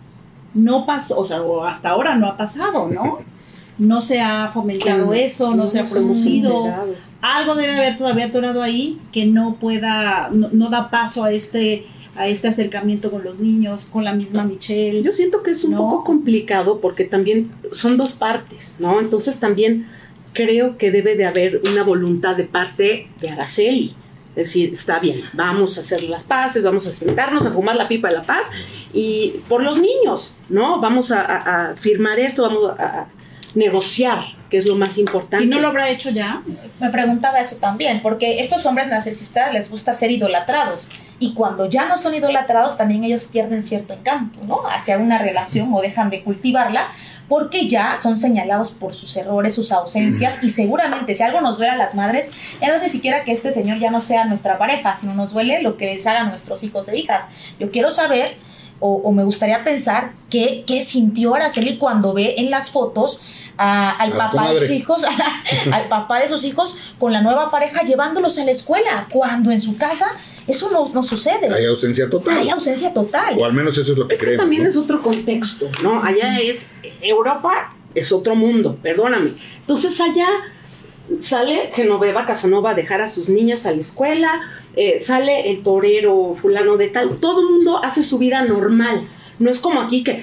[SPEAKER 3] No pasó, o sea, o hasta ahora no ha pasado, ¿no? no se ha fomentado
[SPEAKER 4] Que
[SPEAKER 3] eso, no,
[SPEAKER 4] no
[SPEAKER 3] se ha
[SPEAKER 4] enterado.
[SPEAKER 3] Algo debe haber todavía atorado ahí que no pueda, no, no da paso a este a este acercamiento con los niños, con la misma Michelle.
[SPEAKER 4] Yo siento que es un
[SPEAKER 3] No.
[SPEAKER 4] poco complicado porque también son dos partes, ¿no? Entonces también creo que debe de haber una voluntad de parte de Araceli. Es decir, está bien, vamos a hacer las paces, vamos a sentarnos a fumar la pipa de la paz y por los niños, ¿no? Vamos a, a- a firmar esto, vamos a negociar, que es lo más importante.
[SPEAKER 3] ¿Y no lo habrá hecho ya?
[SPEAKER 6] Me preguntaba eso también, porque estos hombres narcisistas les gusta ser idolatrados y cuando ya no son idolatrados también ellos pierden cierto encanto, ¿no? Hacia una relación o dejan de cultivarla porque ya son señalados por sus errores, sus ausencias y seguramente si algo nos duele a las madres, ya no es ni siquiera que este señor ya no sea nuestra pareja, sino nos duele lo que les hagan nuestros hijos e hijas. Yo quiero saber o, o me gustaría pensar qué, qué sintió Araceli cuando ve en las fotos a- al
[SPEAKER 5] A
[SPEAKER 6] papá de sus hijos, al papá de sus hijos con la nueva pareja llevándolos a la escuela, cuando en su casa eso no, no sucede.
[SPEAKER 5] Hay ausencia total.
[SPEAKER 6] Hay ausencia total.
[SPEAKER 5] O al menos eso es lo que
[SPEAKER 4] Es que también
[SPEAKER 5] ¿no?
[SPEAKER 4] es otro contexto, ¿no? Allá es Europa, es otro mundo, perdóname. Entonces allá sale Genoveva Casanova a dejar a sus niñas a la escuela, eh, sale el torero fulano de tal, todo el mundo hace su vida normal. No es como aquí que eh,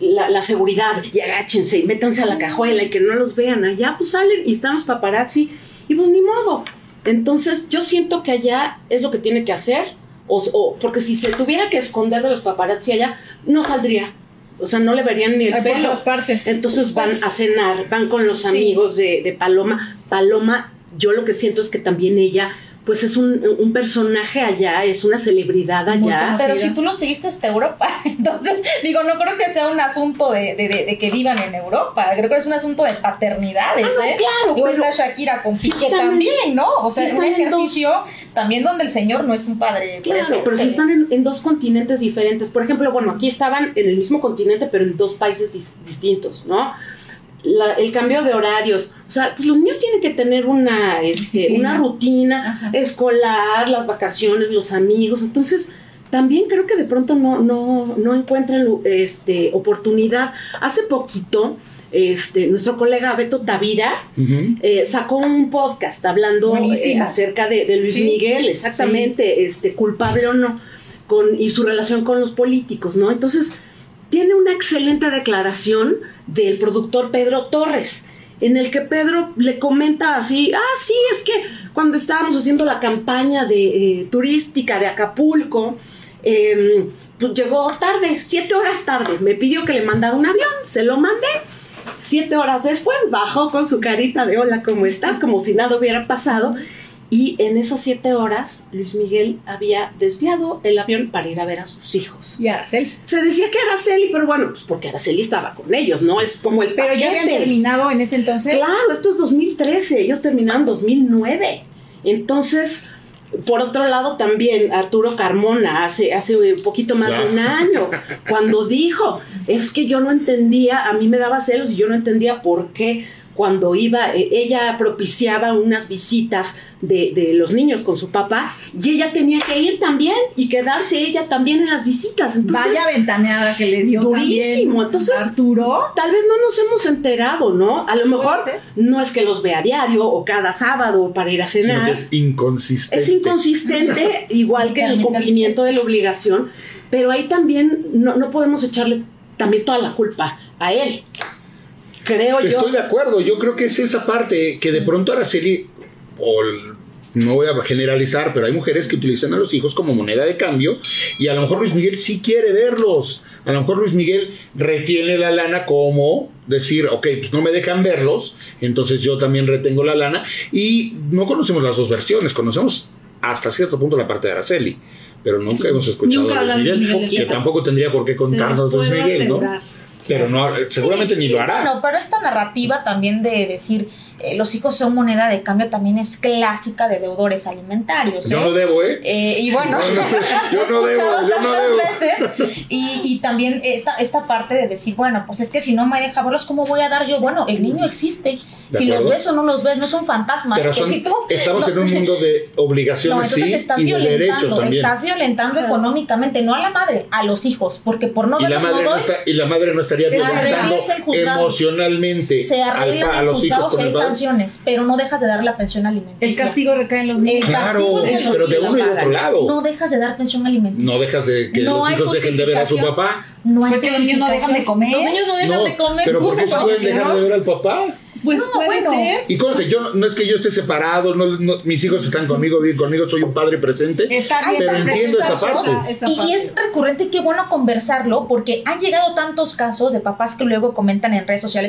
[SPEAKER 4] la, seguridad y agáchense y métanse a la cajuela y que no los vean. Allá pues salen y están los paparazzi y pues ni modo. Entonces yo siento que allá es lo que tiene que hacer. O- porque si se tuviera que esconder de los paparazzi allá, no saldría. O sea, no le verían ni el
[SPEAKER 3] Hay
[SPEAKER 4] pelo.
[SPEAKER 3] partes.
[SPEAKER 4] Entonces van
[SPEAKER 3] Pues,
[SPEAKER 4] a cenar, van con los
[SPEAKER 3] sí.
[SPEAKER 4] amigos de, de Paloma. Paloma, yo lo que siento es que también ella, pues es un, un personaje allá, es una celebridad allá.
[SPEAKER 6] Pero si tú lo seguiste hasta Europa, entonces, digo, no creo que sea un asunto de, de- de- de que vivan en Europa, creo que es un asunto de paternidades,
[SPEAKER 4] Ah, no,
[SPEAKER 6] ¿eh?
[SPEAKER 4] claro,
[SPEAKER 6] Digo,
[SPEAKER 4] pero
[SPEAKER 6] está Shakira con
[SPEAKER 4] sí
[SPEAKER 6] Piqué también, ¿no? O sea,
[SPEAKER 4] sí
[SPEAKER 6] es un
[SPEAKER 4] dos-
[SPEAKER 6] ejercicio también donde el señor no es un padre
[SPEAKER 4] Claro,
[SPEAKER 6] presente.
[SPEAKER 4] pero si están en, en dos continentes diferentes. Por ejemplo, bueno, aquí estaban en el mismo continente, pero en dos países dis- distintos, ¿no? La- el cambio de horarios. O sea, pues los niños tienen que tener una, este, una rutina escolar, las vacaciones, los amigos. Entonces, también creo que de pronto no, no, no encuentran este, oportunidad. Hace poquito, este, nuestro colega Beto Tavira eh, sacó un podcast hablando eh, acerca de, de Luis
[SPEAKER 3] Sí.
[SPEAKER 4] Miguel, exactamente, este, culpable o no, con, y su relación con los políticos, ¿no? Entonces, tiene una excelente declaración del productor Pedro Torres, en el que Pedro le comenta así, ah, sí, es que cuando estábamos haciendo la campaña de, eh, turística de Acapulco, eh, pues llegó tarde, siete horas tarde, me pidió que le mandara un avión, se lo mandé, Siete horas después bajó con su carita de hola, ¿cómo estás? Como si nada hubiera pasado. Y en esas siete horas, Luis Miguel había desviado el avión para ir a ver a sus hijos.
[SPEAKER 3] Y Araceli.
[SPEAKER 4] Se decía que Araceli, pero bueno, pues porque Araceli estaba con ellos, ¿no? Es como el
[SPEAKER 3] Pero ya habían terminado en ese entonces.
[SPEAKER 4] Claro, esto es 2013, ellos terminaron 2009. Entonces, por otro lado también Arturo Carmona hace, hace un poquito más de un año, cuando dijo, es que yo no entendía, a mí me daba celos y yo no entendía por qué cuando iba, eh, ella propiciaba unas visitas de, de los niños con su papá y ella tenía que ir también y quedarse ella también en las visitas. Entonces,
[SPEAKER 3] Vaya ventaneada que le dio.
[SPEAKER 4] Durísimo.
[SPEAKER 3] también
[SPEAKER 4] Entonces,
[SPEAKER 3] Arturo.
[SPEAKER 4] Tal vez no nos hemos enterado, ¿no? A lo mejor no es que los vea a diario o cada sábado para ir a
[SPEAKER 5] Sino
[SPEAKER 4] cenar.
[SPEAKER 5] que es inconsistente.
[SPEAKER 4] Es inconsistente, igual que el cumplimiento de la obligación, pero ahí también no, no podemos echarle también toda la culpa a él. Creo yo.
[SPEAKER 5] Estoy de acuerdo, yo creo que es esa parte que de pronto Araceli, o el- no voy a generalizar, pero hay mujeres que utilizan a los hijos como moneda de cambio y a lo mejor Luis Miguel sí quiere verlos, a lo mejor Luis Miguel retiene la lana como decir, ok, pues no me dejan verlos, entonces yo también retengo la lana y no conocemos las dos versiones, conocemos hasta cierto punto la parte de Araceli. Pero nunca hemos escuchado
[SPEAKER 3] Nunca
[SPEAKER 5] a Luis Miguel,
[SPEAKER 3] Miguel.
[SPEAKER 5] que tampoco tendría por qué contarnos Luis Miguel, ¿no? Pero no, seguramente ni lo hará.
[SPEAKER 6] Bueno, pero esta narrativa también de decir eh, los hijos son moneda de cambio también es clásica de deudores alimentarios.
[SPEAKER 5] Yo
[SPEAKER 6] ¿eh?
[SPEAKER 5] no debo, ¿eh?
[SPEAKER 6] Eh, y bueno,
[SPEAKER 5] No, no, yo
[SPEAKER 6] lo he
[SPEAKER 5] no debo,
[SPEAKER 6] escuchado
[SPEAKER 5] yo no
[SPEAKER 6] tantas
[SPEAKER 5] debo.
[SPEAKER 6] veces. Y, y también esta, esta parte de decir, bueno, pues es que si no me deja verlos, ¿cómo voy a dar yo? Bueno, el niño existe. Si los ves o no los ves, no es un fantasma.
[SPEAKER 5] Pero
[SPEAKER 6] que
[SPEAKER 5] son-
[SPEAKER 6] si tú,
[SPEAKER 5] estamos
[SPEAKER 6] no-
[SPEAKER 5] en un mundo de
[SPEAKER 6] no,
[SPEAKER 5] obligaciones
[SPEAKER 6] entonces
[SPEAKER 5] sí
[SPEAKER 6] estás
[SPEAKER 5] y de derechos
[SPEAKER 6] violentando,
[SPEAKER 5] también.
[SPEAKER 6] estás violentando económicamente, no a la madre, a los hijos, porque por no
[SPEAKER 5] y, la
[SPEAKER 6] verlos
[SPEAKER 5] madre
[SPEAKER 6] no
[SPEAKER 5] no
[SPEAKER 6] doy,
[SPEAKER 5] está, y la madre no estaría violentando
[SPEAKER 6] arregles el juzgado.
[SPEAKER 5] emocionalmente
[SPEAKER 6] se
[SPEAKER 5] al a los hijos con el padre.
[SPEAKER 6] Pero no dejas de dar la pensión alimenticia.
[SPEAKER 3] El castigo recae en los
[SPEAKER 6] El
[SPEAKER 3] niños.
[SPEAKER 5] Claro,
[SPEAKER 6] es
[SPEAKER 5] pero de uno y de otro lado.
[SPEAKER 6] No dejas de dar pensión alimenticia.
[SPEAKER 5] No dejas de que
[SPEAKER 6] No
[SPEAKER 5] los hijos dejen de ver a su papá.
[SPEAKER 6] No hay
[SPEAKER 3] Pues que los niños no dejan de comer.
[SPEAKER 6] Los niños no dejan
[SPEAKER 5] No,
[SPEAKER 6] de comer.
[SPEAKER 5] pero ¿por qué se pueden dejar de ver al papá?
[SPEAKER 3] Pues
[SPEAKER 6] No,
[SPEAKER 3] puede
[SPEAKER 6] bueno.
[SPEAKER 3] ser.
[SPEAKER 5] Y conste, yo no, no es que yo esté separado, no, no- mis hijos están conmigo, viven conmigo, soy un padre presente,
[SPEAKER 3] Está bien,
[SPEAKER 5] pero
[SPEAKER 3] está
[SPEAKER 5] entiendo esa parte.
[SPEAKER 3] esa-
[SPEAKER 6] Y, es recurrente y qué bueno conversarlo porque han llegado tantos casos de papás que luego comentan en redes sociales.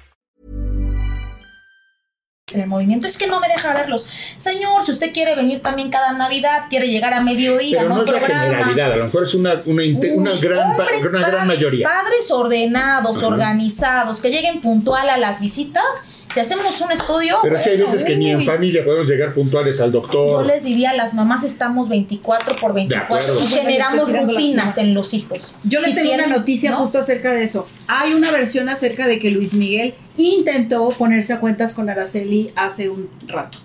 [SPEAKER 6] En el movimiento es que no me deja verlos. Señor, si usted quiere venir también cada Navidad, quiere llegar a mediodía,
[SPEAKER 5] Pero
[SPEAKER 6] ¿no?
[SPEAKER 5] no es la
[SPEAKER 6] programa.
[SPEAKER 5] generalidad, a lo mejor es una, una, una gran,
[SPEAKER 6] hombres,
[SPEAKER 5] una gran mayoría.
[SPEAKER 6] Padres ordenados, organizados, que lleguen puntual a las visitas. Si hacemos un estudio.
[SPEAKER 5] Pero sí hay
[SPEAKER 6] bueno,
[SPEAKER 5] veces que ni en familia podemos llegar puntuales al
[SPEAKER 6] Yo
[SPEAKER 5] doctor.
[SPEAKER 6] les diría, las mamás estamos 24 por 24
[SPEAKER 5] acuerdo.
[SPEAKER 6] y generamos rutinas en los hijos.
[SPEAKER 3] Yo les
[SPEAKER 6] Si
[SPEAKER 3] tengo
[SPEAKER 6] tienen-
[SPEAKER 3] una noticia
[SPEAKER 6] ¿no?
[SPEAKER 3] justo acerca de eso. Hay una versión acerca de que Luis Miguel intentó ponerse a cuentas con Araceli hace un rato.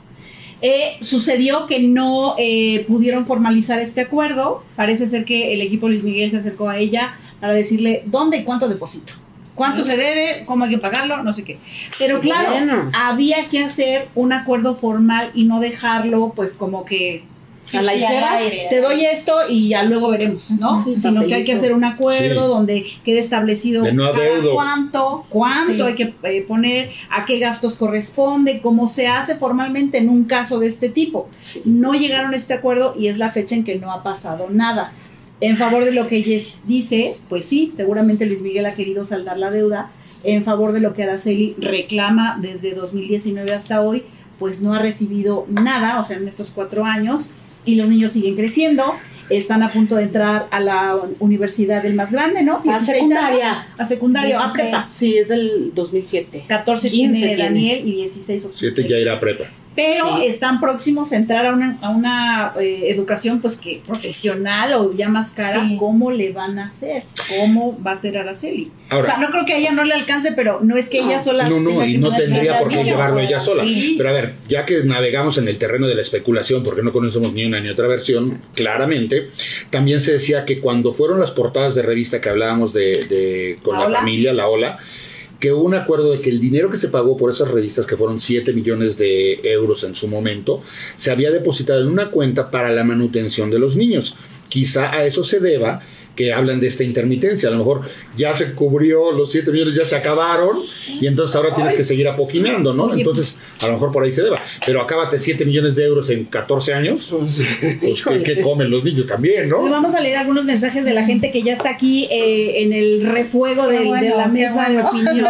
[SPEAKER 3] Eh, sucedió que no eh, pudieron formalizar este acuerdo. Parece ser que el equipo Luis Miguel se acercó a ella para decirle dónde y cuánto deposito. ¿Cuánto se debe? ¿Cómo hay que pagarlo? No sé qué. Pero claro,
[SPEAKER 4] Bueno.
[SPEAKER 3] había que hacer un acuerdo formal y no dejarlo pues como que
[SPEAKER 6] Sí,
[SPEAKER 3] a la
[SPEAKER 6] sí, aire.
[SPEAKER 3] te doy esto y ya luego veremos, ¿no?
[SPEAKER 4] Sí,
[SPEAKER 3] Sino que hay que hacer un acuerdo
[SPEAKER 5] Sí.
[SPEAKER 3] donde quede establecido
[SPEAKER 5] no
[SPEAKER 3] cuánto, cuánto
[SPEAKER 6] Sí.
[SPEAKER 3] hay que eh, poner, a qué gastos corresponde, cómo se hace formalmente en un caso de este tipo. No llegaron a este acuerdo y es la fecha en que no ha pasado nada. En favor de lo que ella dice, pues sí, seguramente Luis Miguel ha querido saldar la deuda. En favor de lo que Araceli reclama desde 2019 hasta hoy, pues no ha recibido nada, o sea, en estos cuatro años, y los niños siguen creciendo. Están a punto de entrar a la universidad del más grande, ¿no?
[SPEAKER 4] A
[SPEAKER 3] 16
[SPEAKER 4] secundaria.
[SPEAKER 3] años. A secundaria, a
[SPEAKER 6] 16.
[SPEAKER 3] prepa.
[SPEAKER 4] Sí, es del 2007.
[SPEAKER 3] 14
[SPEAKER 4] 15
[SPEAKER 3] tiene
[SPEAKER 4] tiene.
[SPEAKER 3] Daniel y 16 o 15.
[SPEAKER 5] Siete ya irá a prepa.
[SPEAKER 3] Pero
[SPEAKER 4] Sí.
[SPEAKER 3] están próximos a entrar a una, a una eh, educación pues que profesional o ya más cara.
[SPEAKER 6] Sí.
[SPEAKER 3] ¿Cómo le van a hacer? ¿Cómo va a ser Araceli?
[SPEAKER 5] Ahora-
[SPEAKER 3] o sea, no creo que a ella no le alcance, pero no es que ella sola.
[SPEAKER 5] No, no, y no tendría por qué llevarlo ella sola.
[SPEAKER 6] Sí.
[SPEAKER 5] Pero a ver, ya que navegamos en el terreno de la especulación, porque no conocemos ni una ni otra versión, claramente, también se decía que cuando fueron las portadas de revista que hablábamos de, de- con
[SPEAKER 3] La
[SPEAKER 5] familia, la ola, que hubo un acuerdo de que el dinero que se pagó por esas revistas, que fueron 7 millones de euros en su momento, se había depositado en una cuenta para la manutención de los niños. Quizá a eso se deba que hablan de esta intermitencia. A lo mejor ya se cubrió, los 7 millones ya se acabaron y entonces ahora tienes que seguir apoquinando, ¿no? Entonces, a lo mejor por ahí se deba. Pero acábate 7 millones de euros en 14 años, pues ¿qué, qué comen los niños también,
[SPEAKER 3] Le
[SPEAKER 5] no?
[SPEAKER 3] Vamos a leer algunos mensajes de la gente que ya está aquí eh, en el refuego
[SPEAKER 6] bueno,
[SPEAKER 3] de la mesa
[SPEAKER 6] bueno.
[SPEAKER 3] de opinión.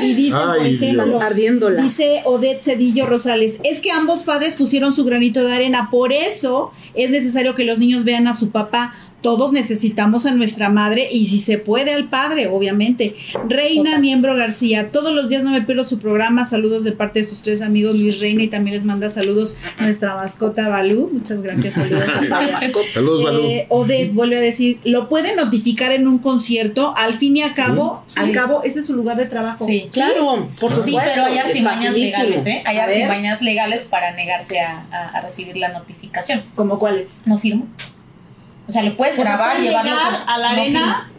[SPEAKER 3] Y dicen, por
[SPEAKER 5] Ay,
[SPEAKER 3] ejemplo,
[SPEAKER 5] Dios.
[SPEAKER 4] Ardiéndola.
[SPEAKER 3] Dice Odette Cedillo Rosales, es que ambos padres pusieron su granito de arena, por eso es necesario que los niños vean a su papá, todos necesitamos a nuestra madre y si se puede al padre, obviamente. Reina Miembro García, todos los días no me pierdo su programa. Saludos de parte de sus tres amigos Luis Reina y también les manda saludos nuestra mascota Balú. Muchas gracias, saludos.
[SPEAKER 5] Saludos, Balú.
[SPEAKER 3] Eh, Odette vuelve a decir, lo puede notificar en un concierto, al fin y al cabo,
[SPEAKER 4] Sí.
[SPEAKER 3] al cabo, ese es su lugar de trabajo.
[SPEAKER 6] Sí,
[SPEAKER 4] Claro, por
[SPEAKER 6] Sí,
[SPEAKER 4] supuesto.
[SPEAKER 6] pero hay artimañas legales, ¿eh? Hay
[SPEAKER 3] A ver.
[SPEAKER 6] artimañas legales para negarse a, a- a recibir la notificación.
[SPEAKER 3] ¿Como cuáles?
[SPEAKER 6] No firmo. O sea, lo puedes
[SPEAKER 3] O
[SPEAKER 6] grabar, llevarlo
[SPEAKER 3] llegar a la
[SPEAKER 6] no
[SPEAKER 3] arena.
[SPEAKER 6] firmo.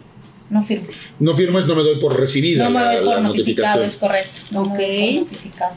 [SPEAKER 6] No firmo.
[SPEAKER 5] No firmes, no me doy por recibida
[SPEAKER 6] No me
[SPEAKER 5] la,
[SPEAKER 6] doy por
[SPEAKER 5] la
[SPEAKER 6] notificado,
[SPEAKER 5] notificación.
[SPEAKER 6] es correcto. No me doy por notificado.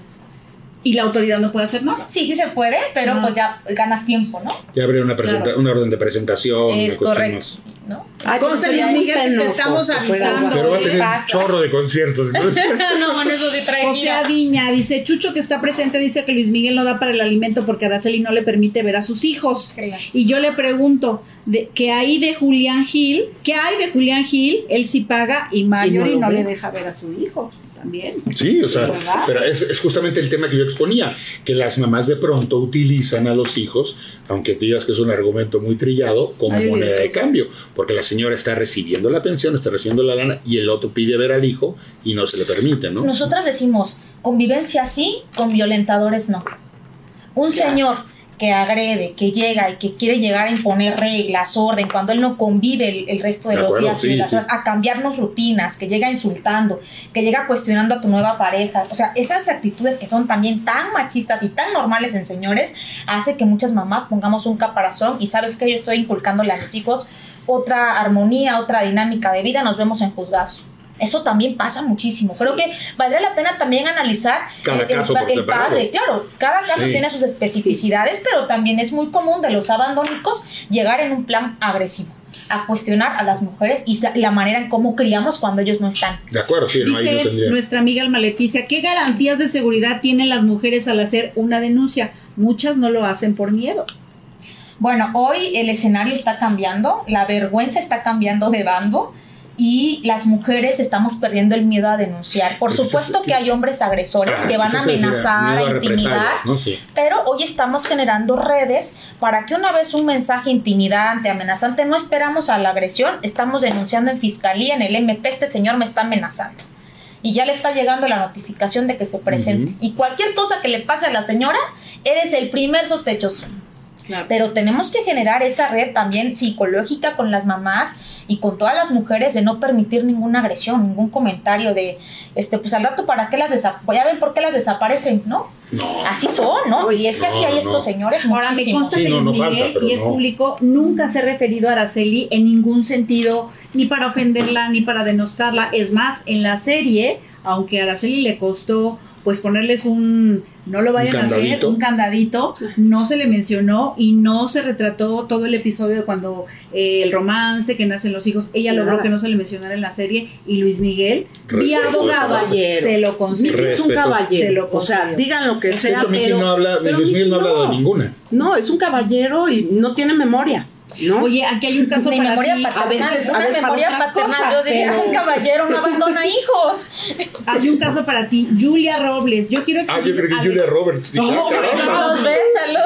[SPEAKER 3] Y la autoridad no puede hacer nada.
[SPEAKER 6] Sí, sí se puede, pero
[SPEAKER 3] Ah.
[SPEAKER 6] pues ya ganas tiempo, ¿no?
[SPEAKER 5] Ya habría una,
[SPEAKER 3] Claro.
[SPEAKER 5] una orden de presentación.
[SPEAKER 6] es correcto. ¿no?
[SPEAKER 4] Ay, sería
[SPEAKER 3] Luis
[SPEAKER 4] muy
[SPEAKER 3] Miguel, que te
[SPEAKER 4] penoso
[SPEAKER 3] estamos avisando.
[SPEAKER 5] Pero va a
[SPEAKER 6] ¿qué
[SPEAKER 5] tener un chorro de conciertos.
[SPEAKER 6] no, bueno, eso sí trae
[SPEAKER 3] José
[SPEAKER 6] gira.
[SPEAKER 3] Viña dice, Chucho que está presente dice que Luis Miguel no da para el alimento porque Araceli no le permite ver a sus hijos.
[SPEAKER 6] Creas.
[SPEAKER 3] Y yo le pregunto, de, ¿qué hay de Julián Gil? ¿Qué hay de Julián Gil? Él sí paga y Marjorie
[SPEAKER 4] lo
[SPEAKER 3] no,
[SPEAKER 4] ve.
[SPEAKER 3] le deja ver a su hijo también.
[SPEAKER 5] Sí, o sea,
[SPEAKER 3] ¿verdad?
[SPEAKER 5] pero es, es justamente el tema que yo exponía, que las mamás de pronto utilizan a los hijos, aunque digas que es un argumento muy trillado, como
[SPEAKER 3] Ay,
[SPEAKER 5] moneda de cambio, porque la señora está recibiendo la pensión, está recibiendo la lana y el otro pide ver al hijo y no se le permite, ¿no?
[SPEAKER 6] Nosotras decimos, convivencia sí, con violentadores no. Un señor que agrede, que llega y que quiere llegar a imponer reglas, orden, cuando él no convive el, el resto de,
[SPEAKER 5] De
[SPEAKER 6] los
[SPEAKER 5] acuerdo,
[SPEAKER 6] días y de
[SPEAKER 5] sí.
[SPEAKER 6] a cambiarnos rutinas, que llega insultando, que llega cuestionando a tu nueva pareja. O sea, esas actitudes que son también tan machistas y tan normales en señores, hace que muchas mamás pongamos un caparazón y sabes que yo estoy inculcándole a mis hijos otra armonía, otra dinámica de vida, nos vemos en juzgados. Eso también pasa muchísimo. Creo que valdría la pena también analizar
[SPEAKER 5] Cada
[SPEAKER 6] el,
[SPEAKER 5] caso
[SPEAKER 6] el padre. Claro, cada caso
[SPEAKER 5] Sí.
[SPEAKER 6] tiene sus especificidades, pero también es muy común de los abandónicos llegar en un plan agresivo a cuestionar a las mujeres y la manera en cómo criamos cuando ellos no están.
[SPEAKER 5] De acuerdo, sí, no, ahí yo
[SPEAKER 3] Dice
[SPEAKER 5] tendría.
[SPEAKER 3] nuestra amiga Alma Leticia, ¿qué garantías de seguridad tienen las mujeres al hacer una denuncia? Muchas no lo hacen por miedo.
[SPEAKER 6] Bueno, hoy el escenario está cambiando, la vergüenza está cambiando de bando y las mujeres estamos perdiendo el miedo a denunciar. Por supuesto que hay hombres agresores
[SPEAKER 5] Ah,
[SPEAKER 6] que van a amenazar, a intimidar,
[SPEAKER 5] ¿no? Sí.
[SPEAKER 6] pero hoy estamos generando redes para que una vez un mensaje intimidante, amenazante, no esperamos a la agresión, estamos denunciando en fiscalía, en el MP, este señor me está amenazando. Y ya le está llegando la notificación de que se presente. Y cualquier cosa que le pase a la señora, eres el primer sospechoso. Pero tenemos que generar esa red también psicológica con las mamás y con todas las mujeres de no permitir ninguna agresión, ningún comentario de, este, pues al rato, ¿para qué las desaparecen? Ya ven por qué las desaparecen, ¿no? Así son, ¿no? Y es que así hay
[SPEAKER 5] no.
[SPEAKER 6] estos señores
[SPEAKER 3] Ahora me consta
[SPEAKER 5] Sí,
[SPEAKER 3] que
[SPEAKER 5] no,
[SPEAKER 3] Luis
[SPEAKER 5] no falta,
[SPEAKER 3] Miguel, y es
[SPEAKER 5] no.
[SPEAKER 3] público, nunca se ha referido a Araceli en ningún sentido, ni para ofenderla, ni para denostarla. Es más, en la serie, aunque a Araceli le costó pues ponerles un no lo vayan a hacer, un candadito, no se le mencionó y no se retrató todo el episodio de cuando eh, el romance, que nacen los hijos, ella logró que no se le mencionara en la serie y Luis Miguel,
[SPEAKER 5] Respeto,
[SPEAKER 3] abogado,
[SPEAKER 4] caballero.
[SPEAKER 3] se lo.
[SPEAKER 4] Miki es un
[SPEAKER 5] Respeto.
[SPEAKER 3] Se
[SPEAKER 4] caballero.
[SPEAKER 3] lo
[SPEAKER 4] O sea, digan lo que
[SPEAKER 5] De
[SPEAKER 4] sea.
[SPEAKER 5] hecho, Miki
[SPEAKER 4] pero,
[SPEAKER 5] no habla,
[SPEAKER 4] pero
[SPEAKER 5] Luis Miguel no ha
[SPEAKER 4] Miki
[SPEAKER 5] hablado de ninguna.
[SPEAKER 4] No, es un caballero y no tiene memoria. ¿No?
[SPEAKER 3] Oye, aquí hay un caso para
[SPEAKER 6] memoria
[SPEAKER 3] ti.
[SPEAKER 6] paternal,
[SPEAKER 4] a veces-
[SPEAKER 6] una
[SPEAKER 4] a veces para
[SPEAKER 6] memoria
[SPEAKER 3] otras
[SPEAKER 6] paternal.
[SPEAKER 3] cosas,
[SPEAKER 6] Yo diría,
[SPEAKER 3] pero-
[SPEAKER 6] un caballero no abandona hijos.
[SPEAKER 3] Hay un caso para ti, Julia Robles. Yo quiero
[SPEAKER 5] Ah, yo creo que
[SPEAKER 3] Alex-
[SPEAKER 5] Julia Roberts. Dije,
[SPEAKER 3] Oh,
[SPEAKER 5] caramba.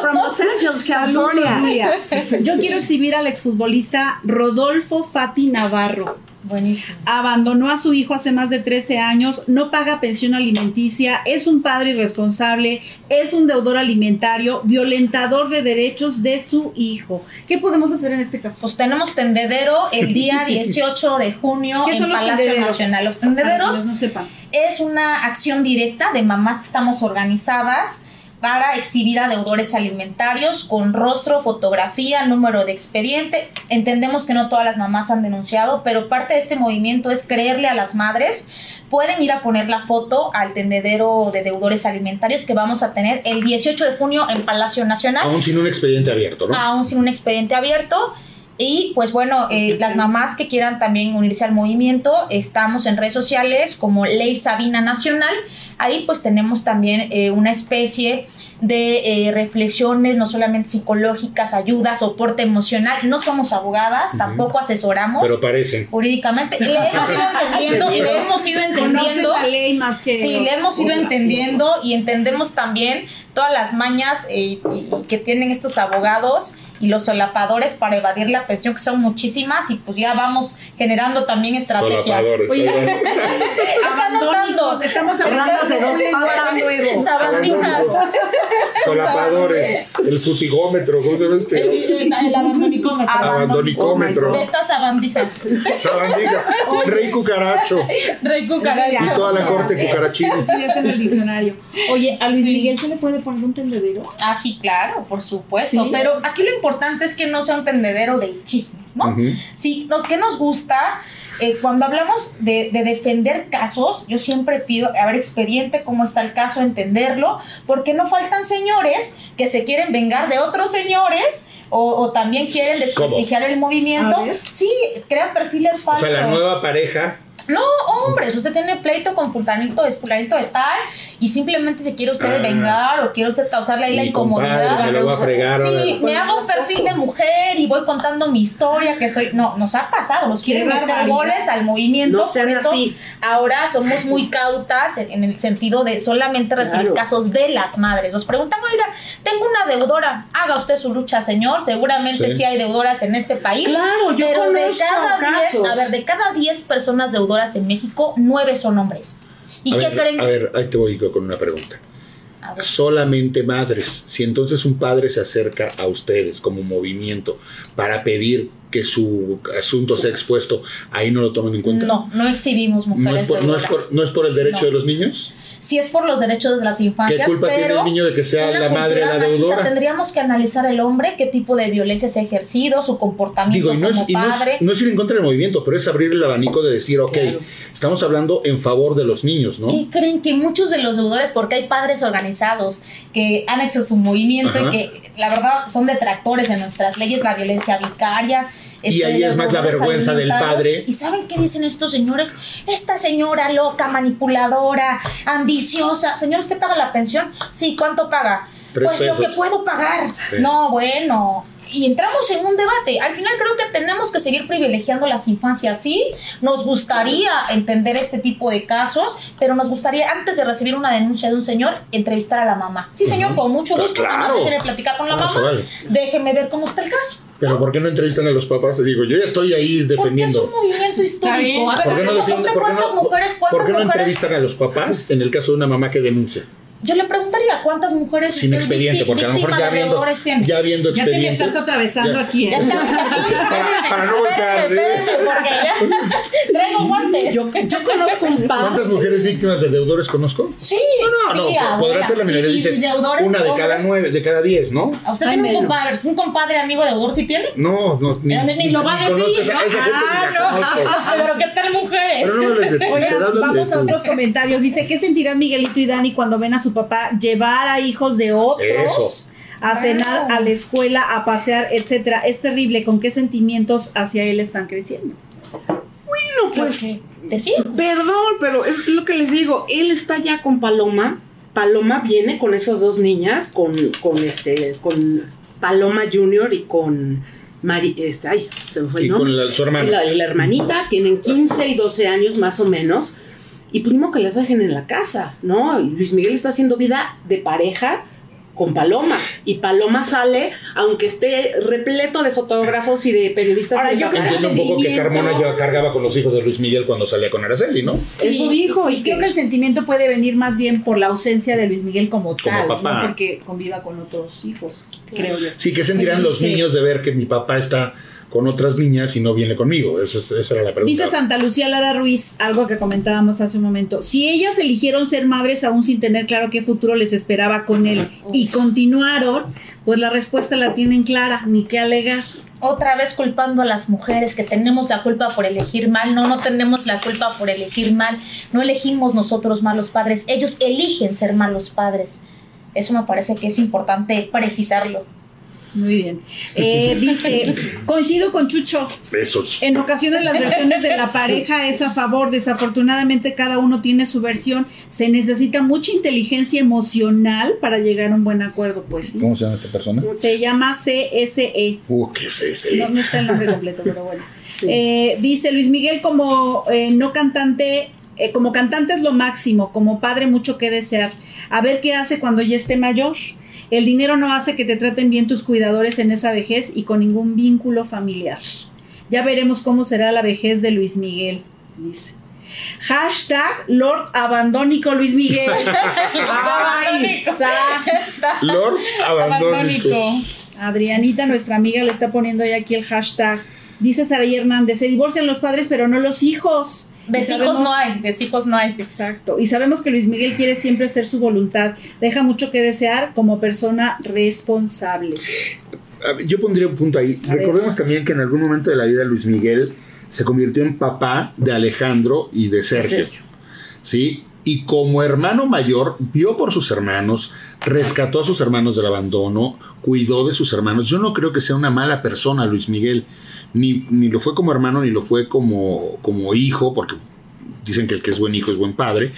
[SPEAKER 4] From Los Angeles, California.
[SPEAKER 3] Yo quiero exhibir al exfutbolista Rodolfo Fati Navarro.
[SPEAKER 6] Buenísimo.
[SPEAKER 3] Abandonó a su hijo hace más de 13 años, no paga pensión alimenticia, es un padre irresponsable, es un deudor alimentario, violentador de derechos de su hijo. ¿Qué podemos hacer en este caso?
[SPEAKER 6] Pues tenemos tendedero el día 18 de junio
[SPEAKER 3] ¿Qué
[SPEAKER 6] en Palacio
[SPEAKER 3] tendederos?
[SPEAKER 6] Nacional. Los tendederos
[SPEAKER 3] quienes no sepan.
[SPEAKER 6] es una acción directa de mamás que estamos organizadas para exhibir a deudores alimentarios con rostro, fotografía, número de expediente. Entendemos que no todas las mamás han denunciado, pero parte de este movimiento es creerle a las madres. Pueden ir a poner la foto al tendedero de deudores alimentarios que vamos a tener el 18 de junio en Palacio Nacional
[SPEAKER 5] Aún sin un expediente abierto, ¿no?
[SPEAKER 6] aún sin un expediente abierto. Y pues bueno, eh, las mamás que quieran también unirse al movimiento, estamos en redes sociales como Ley Sabina Nacional. Ahí pues tenemos también eh, una especie de eh, reflexiones, no solamente psicológicas, ayuda, soporte emocional. No somos abogadas, tampoco asesoramos
[SPEAKER 5] Pero parecen.
[SPEAKER 6] jurídicamente. Le hemos ido entendiendo y le hemos ido entendiendo.
[SPEAKER 3] la ley más que
[SPEAKER 6] Sí, le hemos ido entendiendo y entendemos también todas las mañas eh, y- y que tienen estos abogados y los solapadores para evadir la pensión, que son muchísimas, y pues ya vamos generando también estrategias.
[SPEAKER 5] Solapadores,
[SPEAKER 6] Oye, está notando.
[SPEAKER 3] Estamos hablando de dos nuevo.
[SPEAKER 6] Sabandijas.
[SPEAKER 5] Solapadores, el futigómetro, ¿cómo se llama este?
[SPEAKER 6] El, el abandonicómetro.
[SPEAKER 5] Abandonicómetro.
[SPEAKER 6] De estas sabandijas.
[SPEAKER 5] Sabandija, rey cucaracho
[SPEAKER 6] Rey cucaracho.
[SPEAKER 5] y toda la corte cucarachina.
[SPEAKER 3] Sí, está en el diccionario. Oye, ¿a Luis Miguel se le puede poner un tendedero?
[SPEAKER 6] Ah, sí, claro, por supuesto.
[SPEAKER 3] Sí.
[SPEAKER 6] Pero aquí lo importante es que no sea un tendedero de chismes, ¿no?
[SPEAKER 5] Ujú.
[SPEAKER 6] Sí, los que nos gusta, eh, cuando hablamos de, de defender casos, yo siempre pido, a ver, expediente, cómo está el caso, entenderlo, porque no faltan señores que se quieren vengar de otros señores o, o también quieren desprestigiar el movimiento. Sí, crean perfiles
[SPEAKER 5] O
[SPEAKER 6] falsos.
[SPEAKER 5] sea, la nueva pareja.
[SPEAKER 6] No, hombres, usted tiene pleito con fulanito, es fulanito de tal, y simplemente se quiere usted
[SPEAKER 5] Ah.
[SPEAKER 6] vengar o quiere usted causarle ahí la incomodidad.
[SPEAKER 5] me lo va a fregar
[SPEAKER 6] Sí, me hago un perfil de mujer y voy contando mi historia, que soy. No, nos ha pasado, nos quieren meter goles al movimiento.
[SPEAKER 4] No
[SPEAKER 6] por eso
[SPEAKER 4] así.
[SPEAKER 6] ahora somos muy cautas en, en el sentido de solamente recibir
[SPEAKER 4] Claro.
[SPEAKER 6] casos de las madres. Nos preguntan, oiga, tengo una deudora, haga usted su lucha, señor. Seguramente
[SPEAKER 5] Sí.
[SPEAKER 6] sí, hay deudoras en este país.
[SPEAKER 4] Claro, yo
[SPEAKER 6] pero de cada
[SPEAKER 4] casos.
[SPEAKER 6] 10, a ver, de cada 10 personas deudoras en México, 9 son hombres. ¿Y
[SPEAKER 5] a
[SPEAKER 6] qué
[SPEAKER 5] ver,
[SPEAKER 6] creen?
[SPEAKER 5] A ver, ahí te voy con una pregunta. Solamente madres. Si entonces un padre se acerca a ustedes como movimiento para pedir que su asunto sea expuesto, ahí no lo toman en cuenta.
[SPEAKER 6] No, no exhibimos
[SPEAKER 5] ¿No
[SPEAKER 6] mujeres
[SPEAKER 5] es, por, no, es por, no es por el derecho
[SPEAKER 6] No.
[SPEAKER 5] de los niños?
[SPEAKER 6] Sí es por los derechos de las infancias,
[SPEAKER 5] ¿Qué culpa tiene
[SPEAKER 6] pero
[SPEAKER 5] el niño de que sea la madre la deudora?
[SPEAKER 6] Tendríamos que analizar el hombre, qué tipo de violencia se ha ejercido, su comportamiento
[SPEAKER 5] Digo, y no
[SPEAKER 6] como
[SPEAKER 5] es, y no es-
[SPEAKER 6] padre.
[SPEAKER 5] no es ir en contra del movimiento, pero es abrir el abanico de decir, ok, estamos hablando en favor de los niños, ¿no?
[SPEAKER 6] ¿Qué creen que muchos de los deudores, porque hay padres organizados que han hecho su movimiento
[SPEAKER 5] Ajá.
[SPEAKER 6] y que la verdad son detractores de nuestras leyes, la violencia vicaria?
[SPEAKER 5] Y ahí es más la vergüenza del padre.
[SPEAKER 6] ¿Y saben qué dicen estos señores? Esta señora loca, manipuladora, ambiciosa. Señor, ¿usted paga la pensión? Sí, ¿cuánto paga?
[SPEAKER 5] Tres
[SPEAKER 6] pues lo que puedo pagar.
[SPEAKER 5] Sí.
[SPEAKER 6] No, bueno. Y entramos en un debate. Al final creo que tenemos que seguir privilegiando las infancias. Sí, nos gustaría entender este tipo de casos, pero nos gustaría, antes de recibir una denuncia de un señor, entrevistar a la mamá. Sí, señor, con mucho gusto.
[SPEAKER 5] claro.
[SPEAKER 6] Déjeme platicar con la mamá. Déjeme ver cómo está el caso.
[SPEAKER 5] Pero ¿por qué no entrevistan a los papás? Digo, yo ya estoy ahí
[SPEAKER 6] Porque es
[SPEAKER 5] defendiendo.
[SPEAKER 6] un movimiento histórico. A ver,
[SPEAKER 5] ¿Por qué no,
[SPEAKER 6] ¿usted
[SPEAKER 5] defienden- por qué
[SPEAKER 6] ¿cuántas
[SPEAKER 5] no-
[SPEAKER 6] mujeres, cuántas
[SPEAKER 5] por qué no
[SPEAKER 6] mujeres?
[SPEAKER 5] entrevistan a los papás en el caso de una mamá que denuncia?
[SPEAKER 6] Yo le preguntaría cuántas mujeres
[SPEAKER 5] Sin expediente, porque a lo mejor ya viendo, ya viendo
[SPEAKER 3] Ya te me
[SPEAKER 5] expediente.
[SPEAKER 3] estás atravesando
[SPEAKER 5] Ya.
[SPEAKER 3] aquí. ¿eh?
[SPEAKER 6] Ya estamos aquí.
[SPEAKER 5] para- para no
[SPEAKER 6] traigo guantes.
[SPEAKER 4] Yo, yo conozco un par.
[SPEAKER 5] ¿Cuántas mujeres víctimas de deudores conozco?
[SPEAKER 6] Sí,
[SPEAKER 5] No, no,
[SPEAKER 6] sí,
[SPEAKER 5] podrá
[SPEAKER 6] abuela.
[SPEAKER 5] ser la minoría.
[SPEAKER 6] Y- y
[SPEAKER 5] Dices,
[SPEAKER 6] deudores
[SPEAKER 5] una de cada nueve, de cada diez, ¿no?
[SPEAKER 6] ¿A usted tiene un compadre, un compadre amigo deudor si tiene?
[SPEAKER 5] No, no, ni,
[SPEAKER 6] Ni, ni lo va a decir.
[SPEAKER 5] esa,
[SPEAKER 6] ¿no?
[SPEAKER 5] esa gente
[SPEAKER 6] ah, no. Ah, pero qué tal mujeres.
[SPEAKER 5] No
[SPEAKER 3] Oigan, vamos a otros comentarios. Dice, ¿qué sentirán Miguelito y Dani cuando ven a su papá llevar a hijos de otros
[SPEAKER 5] Eso.
[SPEAKER 3] a cenar,
[SPEAKER 6] Wow.
[SPEAKER 3] a la escuela, a pasear, etcétera? Es terrible. ¿Con qué sentimientos hacia él están creciendo?
[SPEAKER 4] Bueno, pues,
[SPEAKER 6] Decir.
[SPEAKER 4] perdón, pero es lo que les digo. Él está ya con Paloma. Paloma viene con esas dos niñas, con, con este, con Paloma Junior y con Mari, este, ay, se me fue
[SPEAKER 5] Y con la- su hermana.
[SPEAKER 4] Y la, y la hermanita, tienen 15 y 12 años más o menos. Y pues que las dejen en la casa, ¿no? Y Luis Miguel está haciendo vida de pareja con Paloma. Y Paloma sale, aunque esté repleto de fotógrafos y de periodistas.
[SPEAKER 3] Ahora, yo creo que
[SPEAKER 5] Entiendo un poco que. Carmona ya cargaba con los hijos de Luis Miguel cuando salía con Araceli, ¿no?
[SPEAKER 4] Eso dijo. Y
[SPEAKER 3] Y creo que el sentimiento puede venir más bien por la ausencia de Luis Miguel como, tal,
[SPEAKER 5] papá.
[SPEAKER 3] no porque conviva con otros hijos, creo yo.
[SPEAKER 5] Sí, que sentirán los niños de ver que mi papá está con otras niñas y no viene conmigo. Eso es- esa era la pregunta.
[SPEAKER 3] Dice Santa Lucía Lara Ruiz, algo que comentábamos hace un momento. Si ellas eligieron ser madres aún sin tener claro qué futuro les esperaba con él y continuaron, pues la respuesta la tienen clara, ni qué alegar.
[SPEAKER 6] Otra vez culpando a las mujeres que tenemos la culpa por elegir mal. No, no tenemos la culpa por elegir mal. No elegimos nosotros malos padres. Ellos eligen ser malos padres. Eso me parece que es importante precisarlo.
[SPEAKER 3] Muy bien. Eh, dice, coincido con Chucho.
[SPEAKER 5] Eso.
[SPEAKER 3] En ocasiones las versiones de la pareja es a favor, desafortunadamente cada uno tiene su versión. Se necesita mucha inteligencia emocional para llegar a un buen acuerdo, pues sí.
[SPEAKER 5] ¿Cómo se llama esta persona?
[SPEAKER 3] Se llama CSE.
[SPEAKER 5] Uh, ¿qué es ese?
[SPEAKER 3] No, no está el nombre completo, pero bueno. Eh, dice Luis Miguel como eh, no cantante, eh, como cantante es lo máximo, como padre mucho que desear. A ver qué hace cuando ya esté mayor. El dinero no hace que te traten bien tus cuidadores en esa vejez y con ningún vínculo familiar. Ya veremos cómo será la vejez de Luis Miguel, dice. Hashtag Lord Abandónico Luis Miguel. Ay,
[SPEAKER 5] Lord Abandónico.
[SPEAKER 3] Adrianita, nuestra amiga, le está poniendo ya aquí el hashtag. Dice Saraí Hernández, se divorcian los padres, pero no los hijos.
[SPEAKER 6] Deshijos no hay, deshijos no hay.
[SPEAKER 3] Exacto. Y sabemos que Luis Miguel quiere siempre hacer su voluntad. Deja mucho que desear como persona responsable.
[SPEAKER 5] Yo pondría un punto ahí.
[SPEAKER 3] A ver.
[SPEAKER 5] Recordemos también que en algún momento de la vida Luis Miguel se convirtió en papá de Alejandro y de Sergio.
[SPEAKER 4] Sergio.
[SPEAKER 5] ¿Sí? Y como hermano mayor, vio por sus hermanos, rescató a sus hermanos del abandono, cuidó de sus hermanos. Yo no creo que sea una mala persona Luis Miguel. Ni, ni lo fue como hermano, ni lo fue como, como hijo, porque dicen que el que es buen hijo es buen padre.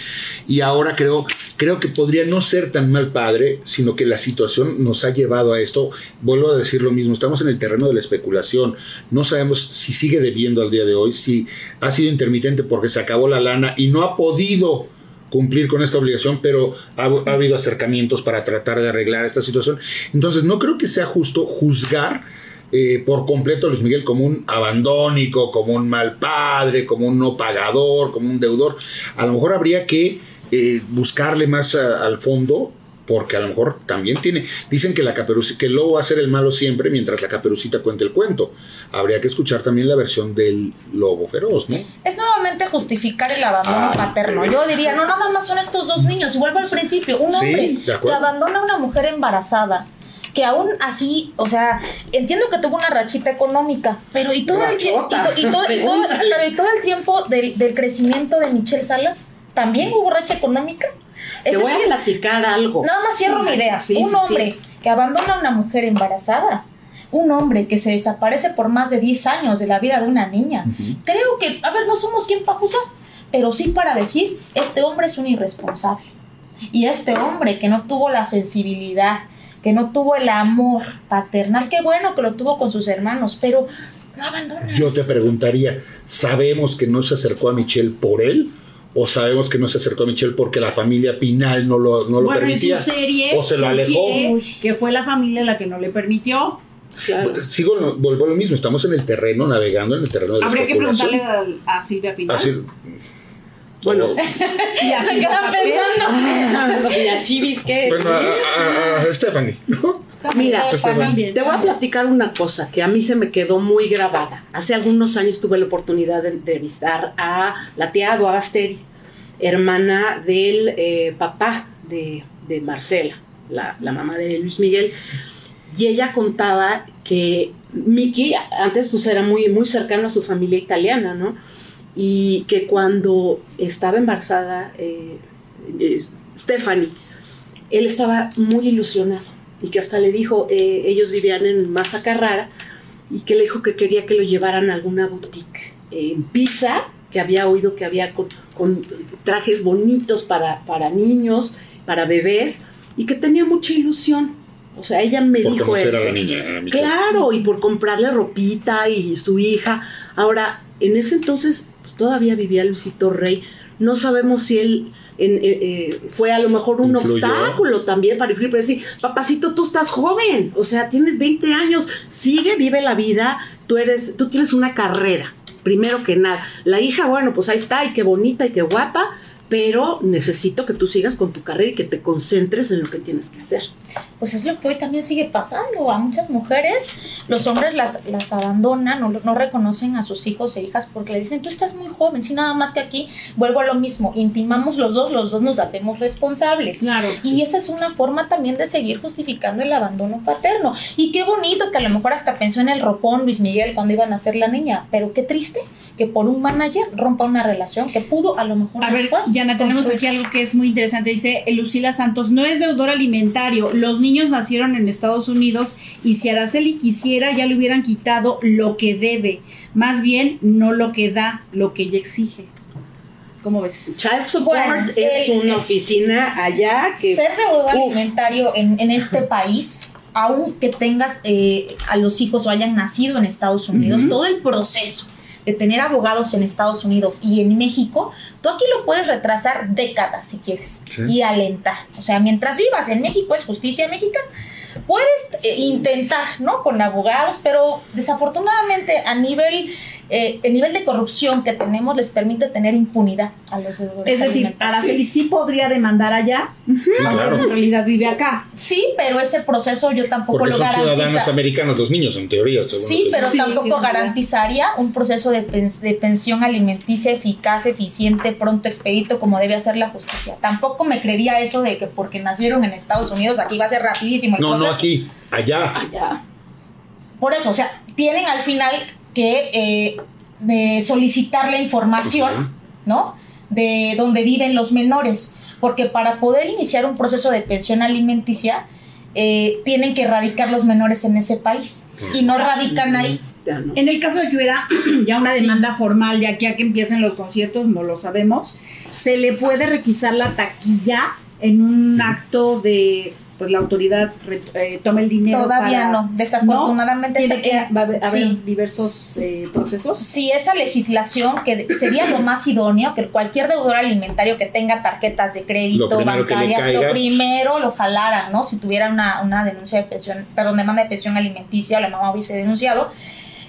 [SPEAKER 5] Y ahora creo, creo que podría no ser tan mal padre, sino que la situación nos ha llevado a esto. Vuelvo a decir lo mismo, estamos en el terreno de la especulación. No sabemos si sigue debiendo al día de hoy, si ha sido intermitente porque se acabó la lana y no ha podido cumplir con esta obligación, pero ha, ha habido acercamientos para tratar de arreglar esta situación. Entonces, no creo que sea justo juzgar eh, por completo a Luis Miguel como un abandónico, como un mal padre, como un no pagador, como un deudor. A lo mejor habría que eh, buscarle más al fondo. Porque a lo mejor también tiene. Dicen que la caperucita, que el lobo va a ser el malo siempre mientras la caperucita cuente el cuento. Habría que escuchar también la versión del lobo feroz, ¿no?
[SPEAKER 6] Es nuevamente justificar el abandono
[SPEAKER 5] Ah.
[SPEAKER 6] paterno. Yo diría, no, nada más son estos dos niños. Y vuelvo al principio, un hombre que abandona a una mujer embarazada. Que aún así, o sea, entiendo que tuvo una rachita económica, pero y todo el tiempo, y, to- y todo, y todo- pero y todo el tiempo del, del crecimiento de Michelle Salas, también hubo racha económica.
[SPEAKER 4] Te voy a platicar algo.
[SPEAKER 6] Nada más cierro mi idea.
[SPEAKER 4] Sí,
[SPEAKER 6] un
[SPEAKER 4] sí,
[SPEAKER 6] hombre
[SPEAKER 4] sí.
[SPEAKER 6] que abandona a una mujer embarazada, un hombre que se desaparece por más de 10 años de la vida de una niña. Creo que, a ver, no somos quien para juzgar, pero sí para decir, este hombre es un irresponsable. Y este hombre que no tuvo la sensibilidad, que no tuvo el amor paternal, qué bueno que lo tuvo con sus hermanos, pero no abandonas.
[SPEAKER 5] Yo te preguntaría, ¿sabemos que no se acercó a Michelle por él? ¿O sabemos que no se acercó a Michelle porque la familia Pinal no lo, no lo
[SPEAKER 3] bueno,
[SPEAKER 5] permitía?
[SPEAKER 3] en su serie
[SPEAKER 5] ¿O se lo alejó?
[SPEAKER 3] que fue la familia la que no le permitió.
[SPEAKER 4] Claro.
[SPEAKER 5] Sigo, vuelvo a lo mismo, estamos en el terreno, navegando en el terreno de la
[SPEAKER 3] Habría que preguntarle a, a Silvia Pinal.
[SPEAKER 5] Así,
[SPEAKER 4] Bueno,
[SPEAKER 3] Y
[SPEAKER 6] Se quedan pensando.
[SPEAKER 4] y a Chivis, ¿qué?
[SPEAKER 5] bueno, a, a- a Stephanie, ¿no?
[SPEAKER 4] Mira, te voy a platicar una cosa que a mí se me quedó muy grabada. Hace algunos años tuve la oportunidad de entrevistar a la tía Basteri, hermana del eh, papá de, de Marcela, la, la mamá de Luis Miguel. Y ella contaba que Miki antes pues era muy, muy cercano a su familia italiana, ¿no? Y que cuando estaba embarazada eh, eh, Stephanie, él estaba muy ilusionado y que hasta le dijo, eh, ellos vivían en Masa Carrara y que le dijo que quería que lo llevaran a alguna boutique en Pisa, que había oído que había con, con trajes bonitos para, para niños, para bebés y que tenía mucha ilusión. O sea, ella me
[SPEAKER 5] Por
[SPEAKER 4] dijo
[SPEAKER 5] conocer a
[SPEAKER 4] eso.
[SPEAKER 5] la niña, a Michelle.
[SPEAKER 4] Claro, y por comprarle ropita y su hija. Ahora, en ese entonces pues, todavía vivía Luisito Rey. No sabemos si él en- eh, eh, fue a lo mejor un
[SPEAKER 5] Influyó.
[SPEAKER 4] obstáculo también para influir, pero decir, papacito, tú estás joven, o sea, tienes 20 años, sigue, vive la vida, tú eres, tú tienes una carrera, primero que nada. La hija, bueno, pues ahí está, y qué bonita y qué guapa, pero necesito que tú sigas con tu carrera y que te concentres en lo que tienes que hacer.
[SPEAKER 6] Pues es lo que hoy también sigue pasando. A muchas mujeres, los hombres las, las abandonan o no reconocen a sus hijos e hijas porque le dicen, tú estás muy joven. Si nada más que aquí vuelvo a lo mismo, intimamos los dos, los dos nos hacemos responsables.
[SPEAKER 3] Claro.
[SPEAKER 6] Y esa es una forma también de seguir justificando el abandono paterno. Y qué bonito que a lo mejor hasta pensó en el ropón Luis Miguel cuando iban a ser la niña, pero qué triste que por un manager rompa una relación que pudo a lo mejor
[SPEAKER 3] A ver, Yana, tenemos aquí algo que es muy interesante. Dice Lucila Santos, no es deudor alimentario. Los niños nacieron en Estados Unidos y si Araceli quisiera ya le hubieran quitado lo que debe. Más bien, no lo que da, lo que ella exige. ¿Cómo ves?
[SPEAKER 4] Child Support
[SPEAKER 6] Bueno,
[SPEAKER 4] es
[SPEAKER 6] el-
[SPEAKER 4] una oficina allá que...
[SPEAKER 6] ser deudor alimentario en, en este país, aunque tengas eh, a los hijos o hayan nacido en Estados Unidos, todo el proceso de tener abogados en Estados Unidos y en México, tú aquí lo puedes retrasar décadas si quieres
[SPEAKER 5] Sí.
[SPEAKER 6] y alentar. O sea, mientras vivas en México es justicia mexicana. Puedes eh, intentar, ¿no? Con abogados, pero desafortunadamente a nivel, eh, el nivel de corrupción que tenemos les permite tener impunidad a los deudores.
[SPEAKER 3] Es decir. Araceli sí podría demandar allá,
[SPEAKER 5] claro.
[SPEAKER 3] en realidad vive acá.
[SPEAKER 6] Sí, pero ese proceso yo tampoco
[SPEAKER 5] Porque
[SPEAKER 6] lo
[SPEAKER 5] son ciudadanos
[SPEAKER 6] garantiza.
[SPEAKER 5] americanos los niños, en teoría. según
[SPEAKER 6] Sí, pero
[SPEAKER 3] Sí,
[SPEAKER 6] tampoco
[SPEAKER 3] sí,
[SPEAKER 6] garantizaría un proceso de, pens- de pensión alimenticia eficaz, eficiente, pronto, expedito, como debe hacer la justicia. Tampoco me creería eso de que porque nacieron en Estados Unidos aquí va a ser rapidísimo el
[SPEAKER 5] No, no aquí, allá.
[SPEAKER 4] Allá.
[SPEAKER 6] Por eso, o sea, tienen al final que eh, de solicitar la información, ¿no? De dónde viven los menores. Porque para poder iniciar un proceso de pensión alimenticia, eh, tienen que radicar los menores en ese país. Y no radican ahí.
[SPEAKER 4] Ya no.
[SPEAKER 3] En el caso de que hubiera ya una
[SPEAKER 6] Sí.
[SPEAKER 3] demanda formal de aquí a que empiecen los conciertos, no lo sabemos, se le puede requisar la taquilla en un acto de pues la autoridad re- eh, toma el dinero
[SPEAKER 6] Todavía
[SPEAKER 3] para-
[SPEAKER 6] no, desafortunadamente
[SPEAKER 3] ¿No?
[SPEAKER 6] se-
[SPEAKER 3] Tiene que va a haber,
[SPEAKER 6] sí.
[SPEAKER 3] diversos eh, procesos
[SPEAKER 6] Si esa legislación, que sería lo más idóneo, que cualquier deudor alimentario que tenga tarjetas de crédito, bancarias,
[SPEAKER 5] caiga,
[SPEAKER 6] lo
[SPEAKER 5] pues.
[SPEAKER 6] primero lo jalaran, ¿no? Si tuviera una, una denuncia de pensión, perdón, demanda de pensión alimenticia, la mamá hubiese denunciado.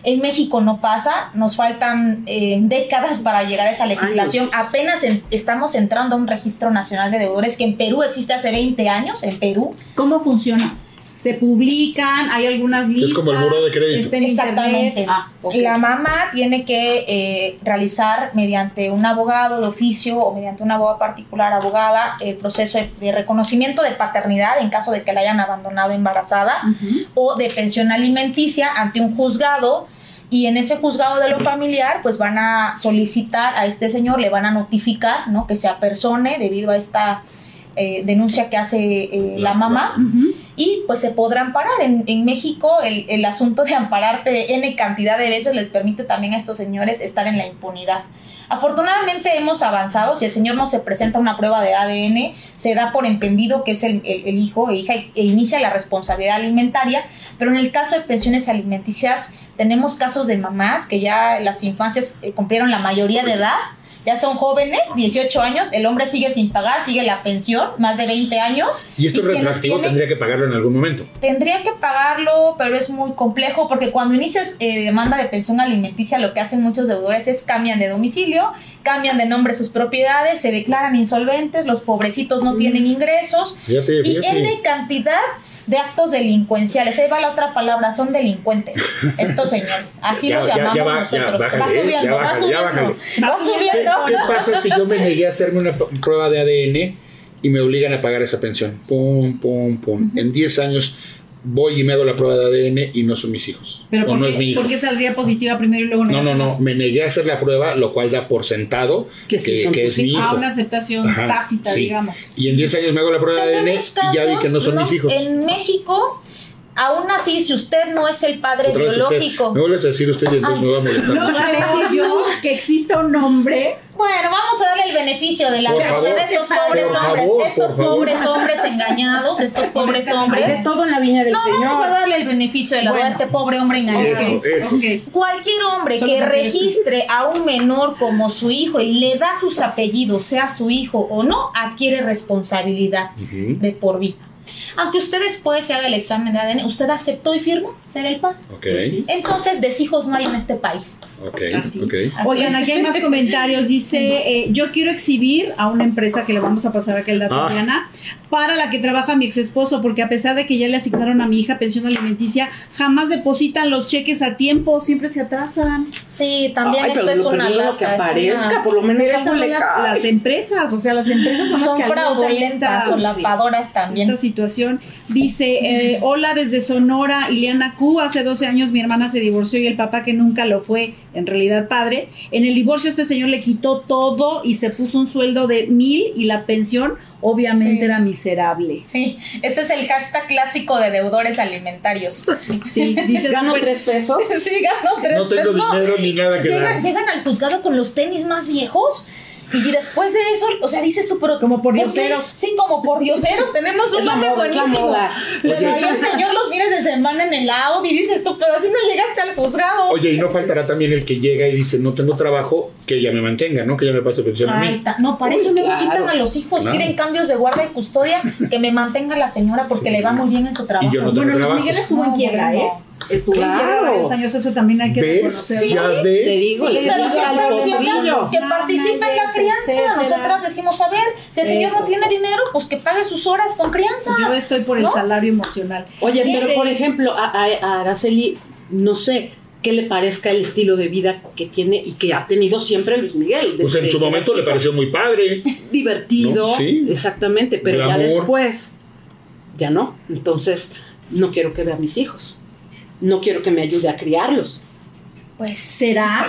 [SPEAKER 6] En México no pasa, nos faltan eh, décadas para llegar a esa legislación.
[SPEAKER 4] Años.
[SPEAKER 6] Apenas en- estamos entrando a un registro nacional de deudores que en Perú existe hace 20 años, en Perú,
[SPEAKER 3] ¿Cómo funciona? ¿Se publican? ¿Hay algunas listas?
[SPEAKER 5] como el buró de crédito.
[SPEAKER 3] ¿Está en
[SPEAKER 6] Exactamente.
[SPEAKER 3] Ah.
[SPEAKER 6] La mamá tiene que eh, realizar mediante un abogado de oficio o mediante una abogada particular abogada el proceso de, de reconocimiento de paternidad en caso de que la hayan abandonado embarazada o de pensión alimenticia ante un juzgado y en ese juzgado de lo familiar pues van a solicitar a este señor, le van a notificar ¿no? que se apersone debido a esta eh, denuncia que hace eh, la mamá y pues se podrá amparar. En, en México el, el asunto de ampararte N cantidad de veces les permite también a estos señores estar en la impunidad. Afortunadamente hemos avanzado, si el señor no se presenta una prueba de ADN, se da por entendido que es el, el- hijo e hija e inicia la responsabilidad alimentaria, pero en el caso de pensiones alimenticias tenemos casos de mamás que ya las infancias eh, cumplieron la mayoría de edad, ya son jóvenes, 18 años, el hombre sigue sin pagar, sigue la pensión, más de 20 años.
[SPEAKER 5] Y esto
[SPEAKER 6] quienes
[SPEAKER 5] retroactivo tendría que pagarlo en algún momento.
[SPEAKER 6] Tendría que pagarlo, pero es muy complejo porque cuando inicias eh, demanda de pensión alimenticia, lo que hacen muchos deudores es cambian de domicilio, cambian de nombre sus propiedades, se declaran insolventes, los pobrecitos no tienen ingresos
[SPEAKER 5] Fíjate,
[SPEAKER 6] y
[SPEAKER 5] fíjate.
[SPEAKER 6] N cantidad de actos delincuenciales. Ahí va la otra palabra, son delincuentes estos señores. Así
[SPEAKER 5] Ya,
[SPEAKER 6] los
[SPEAKER 5] ya,
[SPEAKER 6] llamamos
[SPEAKER 5] ya va,
[SPEAKER 6] nosotros.
[SPEAKER 5] ya, bájale,
[SPEAKER 6] va subiendo,
[SPEAKER 5] ya
[SPEAKER 6] va
[SPEAKER 5] bájale, ya
[SPEAKER 6] subiendo, va subiendo.
[SPEAKER 5] ¿Qué, qué pasa si yo me negué a hacerme una prueba de ADN y me obligan a pagar esa pensión? Pum, pum, pum. En 10 años voy y me hago la prueba de ADN y no son mis hijos.
[SPEAKER 3] ¿Pero
[SPEAKER 5] o
[SPEAKER 3] por,
[SPEAKER 5] no
[SPEAKER 3] qué,
[SPEAKER 5] es mi hijo.
[SPEAKER 3] por qué saldría positiva primero y luego
[SPEAKER 5] No, no,
[SPEAKER 3] negativa?
[SPEAKER 5] no. Me negué a hacer la prueba, lo cual da por sentado que,
[SPEAKER 4] Que sí son
[SPEAKER 5] que
[SPEAKER 4] tus
[SPEAKER 5] es mi
[SPEAKER 4] hijos.
[SPEAKER 5] hijo.
[SPEAKER 3] Ah, una aceptación
[SPEAKER 5] Ajá,
[SPEAKER 3] tácita,
[SPEAKER 5] sí.
[SPEAKER 3] digamos.
[SPEAKER 5] Y en 10 años me hago la prueba de ADN y ya vi que no son mis hijos.
[SPEAKER 6] En México, aún así, si usted no es el padre
[SPEAKER 5] Otra vez usted.
[SPEAKER 6] biológico.
[SPEAKER 5] Me vuelves a decir usted y entonces me va a molestar.
[SPEAKER 3] No creo yo que exista un hombre
[SPEAKER 6] Bueno, vamos a darle el beneficio de la duda de estos pobres
[SPEAKER 5] favor,
[SPEAKER 6] hombres, estos
[SPEAKER 5] favor.
[SPEAKER 6] pobres hombres engañados, estos pobres hombres.
[SPEAKER 4] Todo en la viña del
[SPEAKER 6] No,
[SPEAKER 4] Señor.
[SPEAKER 6] vamos a darle el beneficio de la duda a
[SPEAKER 3] Bueno.
[SPEAKER 6] este pobre hombre engañado.
[SPEAKER 5] Eso, eso.
[SPEAKER 6] Cualquier hombre
[SPEAKER 3] Solo
[SPEAKER 6] que registre a un menor como su hijo y le da sus apellidos, sea su hijo o no, adquiere responsabilidad de por vida. Aunque usted después se haga el examen de ADN, usted aceptó y firmó ser el padre.
[SPEAKER 5] Ok,
[SPEAKER 6] Entonces, deshijos no hay en este país.
[SPEAKER 5] Ok,
[SPEAKER 3] Así.
[SPEAKER 5] ok.
[SPEAKER 3] Oigan, aquí hay más comentarios. Dice, eh, yo quiero exhibir a una empresa que le vamos a pasar aquel dato
[SPEAKER 5] Ah.
[SPEAKER 3] a Diana, para la que trabaja mi ex esposo, porque a pesar de que ya le asignaron a mi hija pensión alimenticia, jamás depositan los cheques a tiempo, siempre se atrasan.
[SPEAKER 6] Sí, también
[SPEAKER 4] Ay,
[SPEAKER 6] esto
[SPEAKER 4] pero
[SPEAKER 6] es
[SPEAKER 4] lo
[SPEAKER 6] una lata.
[SPEAKER 4] que
[SPEAKER 6] es
[SPEAKER 4] aparezca,
[SPEAKER 6] una-
[SPEAKER 4] por lo menos
[SPEAKER 3] estas son las, las empresas, o sea, las empresas son, las
[SPEAKER 6] Son
[SPEAKER 3] que alimentan
[SPEAKER 6] fraudulentas,
[SPEAKER 3] esta-
[SPEAKER 6] solapadoras también.
[SPEAKER 3] esta situación. Dice, eh, hola desde Sonora, Ileana Q. Hace 12 años mi hermana se divorció y el papá que nunca lo fue, en realidad padre. En el divorcio este señor le quitó todo y se puso un sueldo de mil y la pensión obviamente
[SPEAKER 6] Sí.
[SPEAKER 3] era miserable.
[SPEAKER 6] Sí, ese es el hashtag clásico de deudores alimentarios.
[SPEAKER 3] Sí, dice
[SPEAKER 4] Gano tres pesos.
[SPEAKER 6] Sí, ganó tres
[SPEAKER 5] No tengo
[SPEAKER 6] pesos.
[SPEAKER 5] dinero ni nada que
[SPEAKER 6] llegan,
[SPEAKER 5] dar.
[SPEAKER 6] llegan al juzgado con los tenis más viejos Y después de eso, o sea, dices tú, pero.
[SPEAKER 3] Como por dioseros.
[SPEAKER 6] Sí, como por dioseros. Tenemos un nombre buenísimo. Pero ahí el señor los fines de semana en el Audi y dices tú, pero así no llegaste al juzgado.
[SPEAKER 5] Oye, y no faltará también el que llega y dice, no tengo trabajo, que ella me mantenga, ¿no? Que ella me pase pensión a
[SPEAKER 6] Ay,
[SPEAKER 5] mí.
[SPEAKER 6] no, para
[SPEAKER 4] Uy,
[SPEAKER 6] eso luego
[SPEAKER 4] claro.
[SPEAKER 6] quitan a los hijos, piden cambios de guarda y custodia, que me mantenga la señora porque le va muy bien en su trabajo.
[SPEAKER 5] yo no tengo
[SPEAKER 3] Bueno, Luis. Miguel estuvo en quiebra. ¿eh? Estuvo en
[SPEAKER 4] Claro.
[SPEAKER 3] varios años, eso también hay que
[SPEAKER 5] ¿Ves?
[SPEAKER 3] reconocerlo.
[SPEAKER 5] Ya ves.
[SPEAKER 4] Te digo,
[SPEAKER 6] Sí,
[SPEAKER 4] le
[SPEAKER 6] pero
[SPEAKER 4] digo al potrillo.
[SPEAKER 6] que participe en la crianza. Nosotras decimos, a ver, si el señor
[SPEAKER 3] Eso.
[SPEAKER 6] no tiene dinero, pues que pague sus horas con crianza.
[SPEAKER 3] Yo estoy por el salario emocional.
[SPEAKER 4] Oye,
[SPEAKER 3] Dice-
[SPEAKER 4] pero por ejemplo, a, a- a Araceli, no sé qué le parezca el estilo de vida que tiene y que ha tenido siempre Luis Miguel.
[SPEAKER 5] Pues en su momento le pareció muy padre.
[SPEAKER 4] divertido,
[SPEAKER 5] ¿No? Sí.
[SPEAKER 4] exactamente, pero ya después, ya no. Entonces, no quiero que vea a mis hijos. No quiero que me ayude a criarlos.
[SPEAKER 6] Pues
[SPEAKER 3] ¿Será?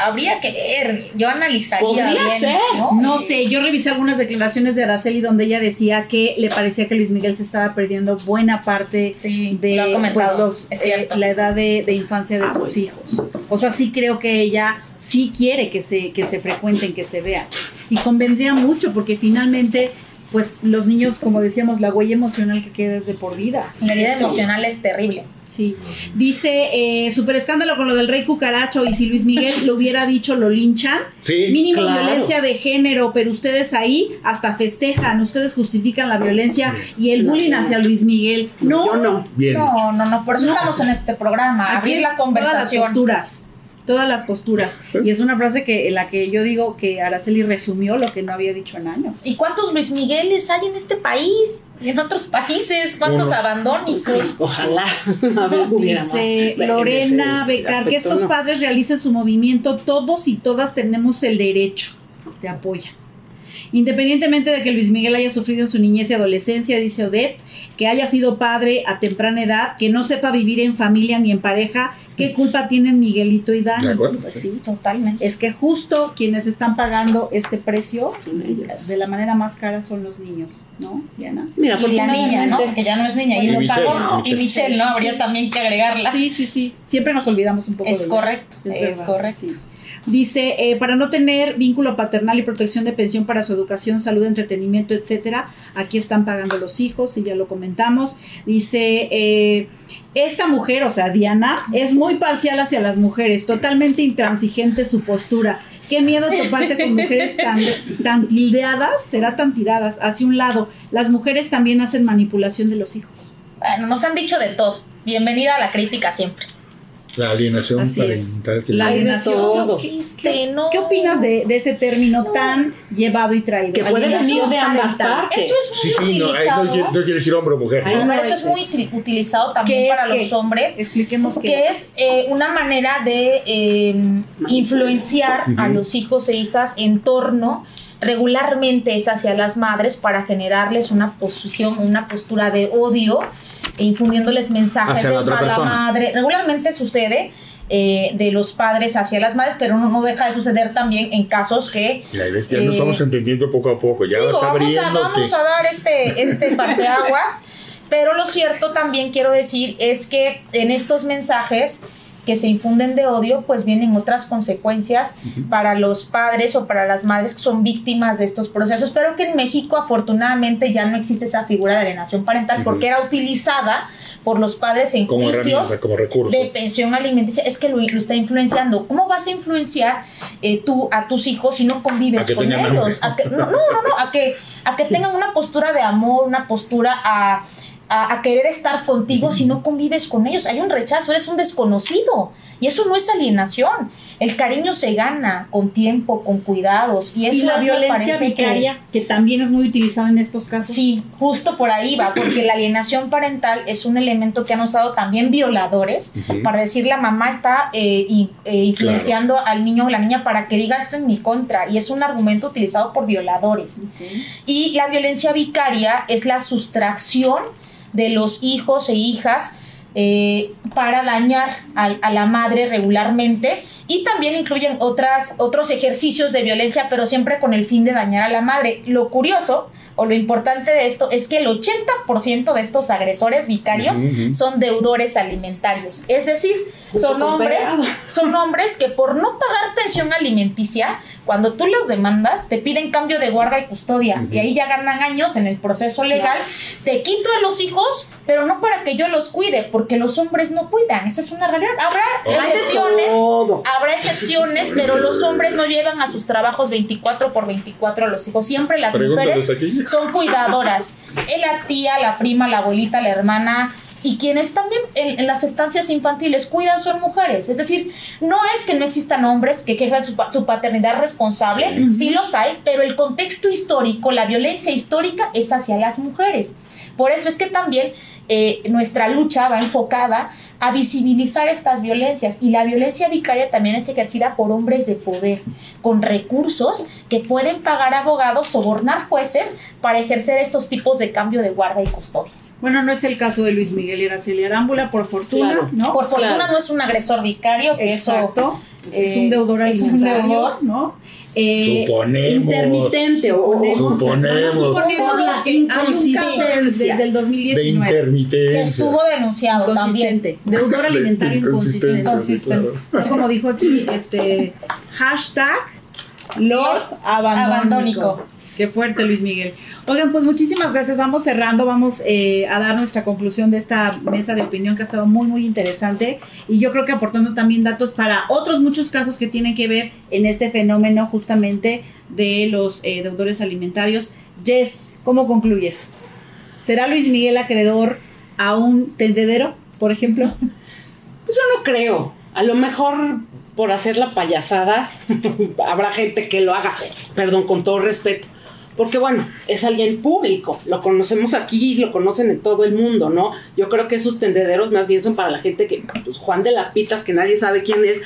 [SPEAKER 6] habría que ver. Yo analizaría
[SPEAKER 4] Podría
[SPEAKER 6] bien.
[SPEAKER 4] ser.
[SPEAKER 6] ¿no?
[SPEAKER 3] No sé, yo revisé algunas declaraciones de Araceli donde ella decía que le parecía que Luis Miguel se estaba perdiendo buena parte
[SPEAKER 6] Sí,
[SPEAKER 3] de
[SPEAKER 6] lo
[SPEAKER 3] pues, los,
[SPEAKER 6] es cierto.
[SPEAKER 3] eh, la edad de, de infancia de sus hijos. O sea, sí creo que ella sí quiere que se, que se frecuenten, que se vean. Y convendría mucho porque finalmente, pues los niños, como decíamos, la huella emocional que queda es de por vida.
[SPEAKER 6] La herida emocional es terrible.
[SPEAKER 3] Sí. Dice, eh, super escándalo con lo del rey cucaracho y si Luis Miguel lo hubiera dicho, lo linchan.
[SPEAKER 5] Sí,
[SPEAKER 3] Mínimo
[SPEAKER 4] claro.
[SPEAKER 3] violencia de género, pero ustedes ahí hasta festejan, ustedes justifican la violencia y el bullying hacia Luis Miguel. No,
[SPEAKER 4] no.
[SPEAKER 6] No, no, no, por eso estamos en este programa,
[SPEAKER 3] Aquí
[SPEAKER 6] abrir
[SPEAKER 3] es
[SPEAKER 6] la
[SPEAKER 3] Todas las
[SPEAKER 6] conversación.
[SPEAKER 3] posturas. Todas las posturas. Y es una frase que en la que yo digo que Araceli resumió lo que no había dicho en años.
[SPEAKER 6] ¿Y cuántos Luis Migueles hay en este país? Y en otros países, ¿cuántos abandónicos?
[SPEAKER 4] Ojalá. A ver, hubiera más.
[SPEAKER 3] Dice
[SPEAKER 4] Bueno,
[SPEAKER 3] Lorena
[SPEAKER 4] ese
[SPEAKER 3] Becar que estos
[SPEAKER 4] no.
[SPEAKER 3] padres realicen su movimiento, todos y todas tenemos el derecho de apoyo. Independientemente de que Luis Miguel haya sufrido en su niñez y adolescencia, dice Odette, que haya sido padre a temprana edad, que no sepa vivir en familia ni en pareja, ¿qué culpa tienen Miguelito y Dani?
[SPEAKER 5] De acuerdo.
[SPEAKER 3] Pues sí,
[SPEAKER 6] Totalmente.
[SPEAKER 3] es que justo quienes están pagando este precio
[SPEAKER 4] Son ellos.
[SPEAKER 3] de la manera más cara son los niños, ¿no, Diana?
[SPEAKER 4] Mira,
[SPEAKER 6] y la niña, ¿no? Que ya no es niña, y
[SPEAKER 5] Y
[SPEAKER 6] lo
[SPEAKER 5] Michelle,
[SPEAKER 6] pagó.
[SPEAKER 5] y
[SPEAKER 6] Y
[SPEAKER 5] Michelle.
[SPEAKER 6] ¿no? Habría también que agregarla.
[SPEAKER 3] Sí, sí, sí. Siempre nos olvidamos un poco.
[SPEAKER 6] Es
[SPEAKER 3] de
[SPEAKER 6] correcto, es
[SPEAKER 3] verdad,
[SPEAKER 6] correcto.
[SPEAKER 3] sí. Dice, eh, para no tener vínculo paternal y protección de pensión para su educación, salud, entretenimiento, etcétera, aquí están pagando los hijos, y ya lo comentamos. Dice, eh, esta mujer, o sea, Diana, es muy parcial hacia las mujeres, totalmente intransigente su postura. Qué miedo toparte con mujeres tan, tan tildeadas, será tan tiradas hacia un lado. Las mujeres también hacen manipulación de los hijos.
[SPEAKER 6] Bueno, nos han dicho de todo. Bienvenida a la crítica siempre.
[SPEAKER 5] La alienación
[SPEAKER 3] Así es.
[SPEAKER 5] parental que
[SPEAKER 3] La alienación.
[SPEAKER 4] todo.
[SPEAKER 6] Existe, no.
[SPEAKER 3] ¿Qué opinas de, de ese término tan llevado y traído?
[SPEAKER 4] Que puede venir de ambas partes.
[SPEAKER 6] Eso es
[SPEAKER 5] Sí,
[SPEAKER 6] muy
[SPEAKER 5] sí, no, ahí
[SPEAKER 6] utilizado.
[SPEAKER 5] no, quiere- no quiere decir hombre o mujer.
[SPEAKER 4] Ay,
[SPEAKER 6] No,
[SPEAKER 4] no,
[SPEAKER 6] eso es muy
[SPEAKER 4] es.
[SPEAKER 6] util- utilizado
[SPEAKER 3] ¿Qué
[SPEAKER 6] también
[SPEAKER 3] es
[SPEAKER 6] para
[SPEAKER 3] qué?
[SPEAKER 6] los hombres.
[SPEAKER 3] Expliquemos qué
[SPEAKER 6] que es eh, una manera de eh, influenciar a los hijos e hijas en torno regularmente es hacia las madres para generarles una posición, una postura de odio infundiéndoles mensajes de mala
[SPEAKER 5] persona.
[SPEAKER 6] madre. Regularmente sucede eh, de los padres hacia las madres, pero no, no deja de suceder también en casos que
[SPEAKER 5] ahí ves, ya nos
[SPEAKER 6] Eh,
[SPEAKER 5] estamos entendiendo poco a poco. Ya
[SPEAKER 6] Digo,
[SPEAKER 5] vas
[SPEAKER 6] vamos, a, vamos a dar este, este parteaguas, pero lo cierto también quiero decir es que en estos mensajes que se infunden de odio, pues vienen otras consecuencias para los padres o para las madres que son víctimas de estos procesos, pero que en México afortunadamente ya no existe esa figura de alienación parental porque era utilizada por los padres en
[SPEAKER 5] Como
[SPEAKER 6] juicios
[SPEAKER 5] herramienta, como recurso.
[SPEAKER 6] de pensión alimenticia, es que lo, lo está influenciando. ¿Cómo vas a influenciar eh, tú a tus hijos si no convives con ellos?
[SPEAKER 5] hambre.
[SPEAKER 6] A que, no, no, no, no, a que, a que tengan una postura de amor, una postura a, a, a querer estar contigo si no convives con ellos. Hay un rechazo, eres un desconocido. Y eso no es alienación. El cariño se gana con tiempo, con cuidados. Y eso
[SPEAKER 3] Y la violencia
[SPEAKER 6] parece que-
[SPEAKER 3] vicaria, que, también es muy utilizada en estos casos.
[SPEAKER 6] Sí, justo por ahí va, porque la alienación parental es un elemento que han usado también violadores para decir la mamá está eh, eh, influenciando al niño o la niña para que diga esto en mi contra y es un argumento utilizado por violadores. Y la violencia vicaria es la sustracción de los hijos e hijas eh, para dañar al- a, la madre regularmente y también incluyen otras, otros ejercicios de violencia, pero siempre con el fin de dañar a la madre. Lo curioso o lo importante de esto es que el 80% de estos agresores vicarios son deudores alimentarios. Es decir, son hombres, son hombres que por no pagar pensión alimenticia, cuando tú los demandas, te piden cambio de guarda y custodia. Y ahí ya ganan años en el proceso legal. Te quito a los hijos, pero no para que yo los cuide, porque los hombres no cuidan. Esa es una realidad. Habrá excepciones, habrá excepciones, pero los hombres no llevan a sus trabajos 24 por 24 a los hijos. Siempre las mujeres son cuidadoras. La tía, la prima, la abuelita, la hermana, y quienes también en, las estancias infantiles cuidan son mujeres. Es decir, no es que no existan hombres que quejan su, paternidad responsable, sí. los hay, pero el contexto histórico, la violencia histórica es hacia las mujeres. Por eso es que también eh, nuestra lucha va enfocada a visibilizar estas violencias y la violencia vicaria también es ejercida por hombres de poder, con recursos que pueden pagar abogados, sobornar jueces para ejercer estos tipos de cambio de guarda y custodia.
[SPEAKER 3] Bueno, no es el caso de Luis Miguel Iraceli Arámbula, por fortuna, ¿no?
[SPEAKER 6] Por fortuna no es un agresor vicario, que
[SPEAKER 3] Exacto. es un deudor es un deudor, ¿no?
[SPEAKER 5] Eh, suponemos.
[SPEAKER 3] Intermitente.
[SPEAKER 5] Suponemos. Suponemos.
[SPEAKER 3] suponemos la inconsistencia. Desde el 2019.
[SPEAKER 5] De intermitencia.
[SPEAKER 6] Que estuvo denunciado también.
[SPEAKER 3] Deudor alimentario inconsistente. inconsistente. Como dijo aquí, este, hashtag Lord Abandónico. Qué fuerte, Luis Miguel. Oigan, pues muchísimas gracias. Vamos cerrando, vamos eh, a dar nuestra conclusión de esta mesa de opinión que ha estado muy, muy interesante. Y yo creo que aportando también datos para otros muchos casos que tienen que ver en este fenómeno justamente de los eh, deudores alimentarios. Jess, ¿cómo concluyes? ¿Será Luis Miguel acreedor a un tendedero, por ejemplo?
[SPEAKER 4] Pues yo no creo. A lo mejor por hacer la payasada habrá gente que lo haga. Perdón, con todo respeto porque bueno, es alguien público, lo conocemos aquí, lo conocen en todo el mundo, ¿no? Yo creo que esos tendederos más bien son para la gente que, pues Juan de las Pitas, que nadie sabe quién es,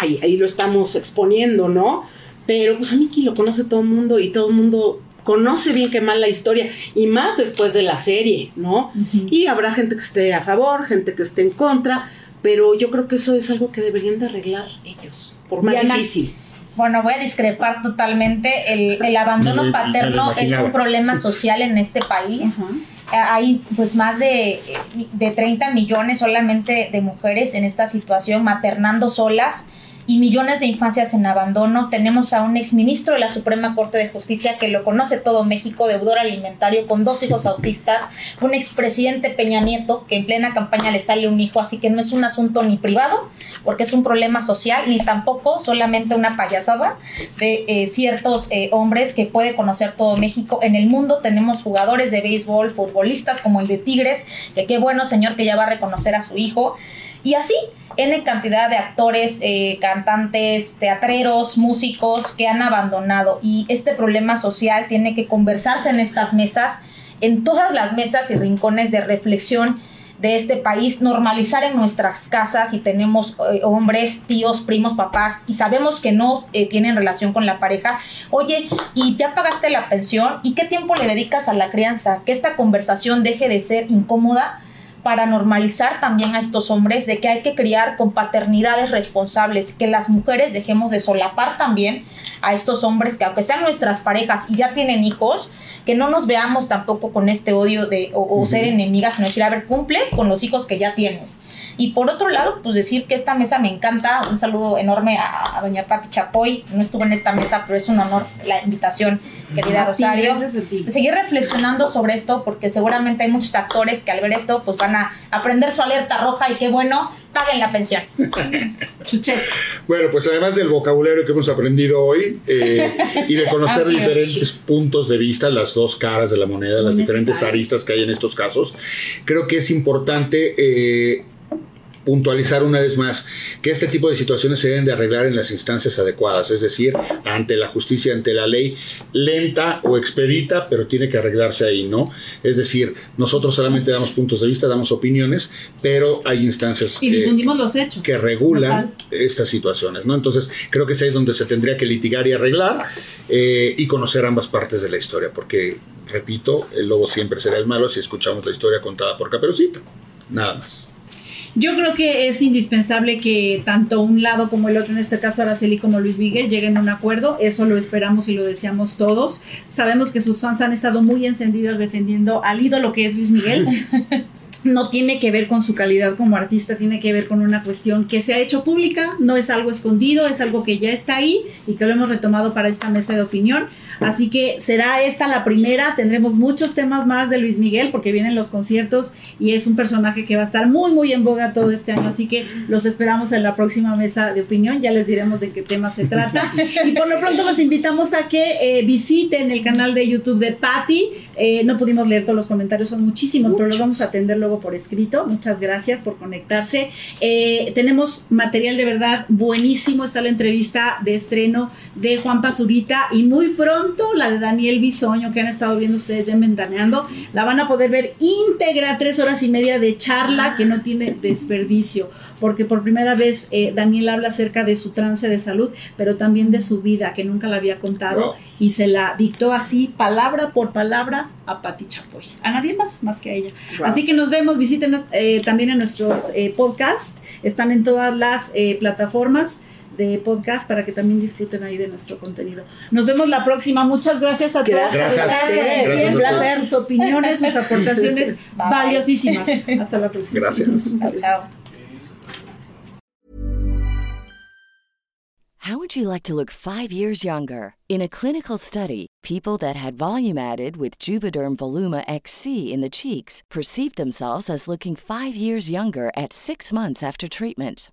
[SPEAKER 4] ay, ahí lo estamos exponiendo, ¿no? Pero pues a Miki lo conoce todo el mundo y todo el mundo conoce bien que mal la historia y más después de la serie, ¿no? Y habrá gente que esté a favor, gente que esté en contra, pero yo creo que eso es algo que deberían de arreglar ellos, por más difícil.
[SPEAKER 6] Bueno, voy a discrepar totalmente. El, abandono paterno es un problema social en este país. Hay pues más de, de 30 millones solamente de mujeres en esta situación maternando solas y millones de infancias en abandono. Tenemos a un exministro de la Suprema Corte de Justicia que lo conoce todo México, deudor alimentario, con dos hijos autistas, un expresidente Peña Nieto, que en plena campaña le sale un hijo, así que no es un asunto ni privado, porque es un problema social, ni tampoco solamente una payasada de eh, ciertos eh, hombres que puede conocer todo México. En el mundo tenemos jugadores de béisbol, futbolistas como el de Tigres, que qué bueno señor que ya va a reconocer a su hijo. Y así, N cantidad de actores, eh, cantantes, teatreros, músicos que han abandonado. Y este problema social tiene que conversarse en estas mesas, en todas las mesas y rincones de reflexión de este país, normalizar en nuestras casas y tenemos eh, hombres, tíos, primos, papás y sabemos que no eh, tienen relación con la pareja. Oye, ¿y ya pagaste la pensión? ¿Y qué tiempo le dedicas a la crianza? Que esta conversación deje de ser incómoda para normalizar también a estos hombres de que hay que criar con paternidades responsables, que las mujeres dejemos de solapar también a estos hombres que aunque sean nuestras parejas y ya tienen hijos, que no nos veamos tampoco con este odio de o, ser enemigas, sino decir, a ver, cumple con los hijos que ya tienes. Y por otro lado, pues decir que esta mesa me encanta. Un saludo enorme a, doña Pati Chapoy. No estuvo en esta mesa, pero es un honor la invitación, querida Rosario. Seguir reflexionando sobre esto, porque seguramente hay muchos actores que al ver esto, pues van a aprender su alerta roja y qué bueno, paguen la pensión.
[SPEAKER 5] bueno, pues además del vocabulario que hemos aprendido hoy eh, y de conocer diferentes puntos de vista, las dos caras de la moneda, las diferentes aristas que hay en estos casos, creo que es importante eh, puntualizar una vez más que este tipo de situaciones se deben de arreglar en las instancias adecuadas, es decir, ante la justicia, ante la ley, lenta o expedita, pero tiene que arreglarse ahí, ¿no? Es decir, nosotros solamente damos puntos de vista, damos opiniones, pero hay instancias
[SPEAKER 3] los hechos,
[SPEAKER 5] que regulan estas situaciones, ¿no? Entonces, creo que es ahí donde se tendría que litigar y arreglar eh, y conocer ambas partes de la historia, porque, repito, el lobo siempre será el malo si escuchamos la historia contada por Caperucita, nada más.
[SPEAKER 3] Yo creo que es indispensable que tanto un lado como el otro, en este caso Araceli como Luis Miguel, lleguen a un acuerdo. Eso lo esperamos y lo deseamos todos. Sabemos que sus fans han estado muy encendidas defendiendo al ídolo que es Luis Miguel. no tiene que ver con su calidad como artista, tiene que ver con una cuestión que se ha hecho pública, no es algo escondido, es algo que ya está ahí y que lo hemos retomado para esta mesa de opinión. Así que será esta la primera, tendremos muchos temas más de Luis Miguel porque vienen los conciertos y es un personaje que va a estar muy muy en boga todo este año, así que los esperamos en la próxima mesa de opinión, ya les diremos de qué tema se trata. Y por lo pronto los invitamos a que eh, visiten el canal de YouTube de Patty, eh, no pudimos leer todos los comentarios, son muchísimos, pero los vamos a atender luego por escrito, muchas gracias por conectarse, Eh, tenemos material de verdad buenísimo, está la entrevista de estreno de Juan Pazurita y muy pronto la de Daniel Bisoño que han estado viendo ustedes ya en Ventaneando, la van a poder ver íntegra, tres horas y media de charla que no tiene desperdicio, porque por primera vez eh, Daniel habla acerca de su trance de salud, pero también de su vida, que nunca la había contado, y se la dictó así, palabra por palabra, a Pati Chapoy. A nadie más, más que a ella.
[SPEAKER 4] Wow.
[SPEAKER 3] Así que nos vemos, visítenos eh, también en nuestros eh, podcasts, están en todas las plataformas de podcast para que también disfruten ahí de nuestro contenido. Nos vemos la próxima. Muchas gracias a todos.
[SPEAKER 4] Gracias.
[SPEAKER 3] Gracias.
[SPEAKER 4] Gracias.
[SPEAKER 3] Un placer. Sus opiniones, sus aportaciones
[SPEAKER 6] Bye.
[SPEAKER 3] valiosísimas. Hasta la próxima.
[SPEAKER 5] Gracias.
[SPEAKER 6] Chao.
[SPEAKER 8] How would you like to look five years younger? In a clinical study, people that had volume added with Juvederm Voluma XC in the cheeks perceived themselves as looking five years younger at six months after treatment.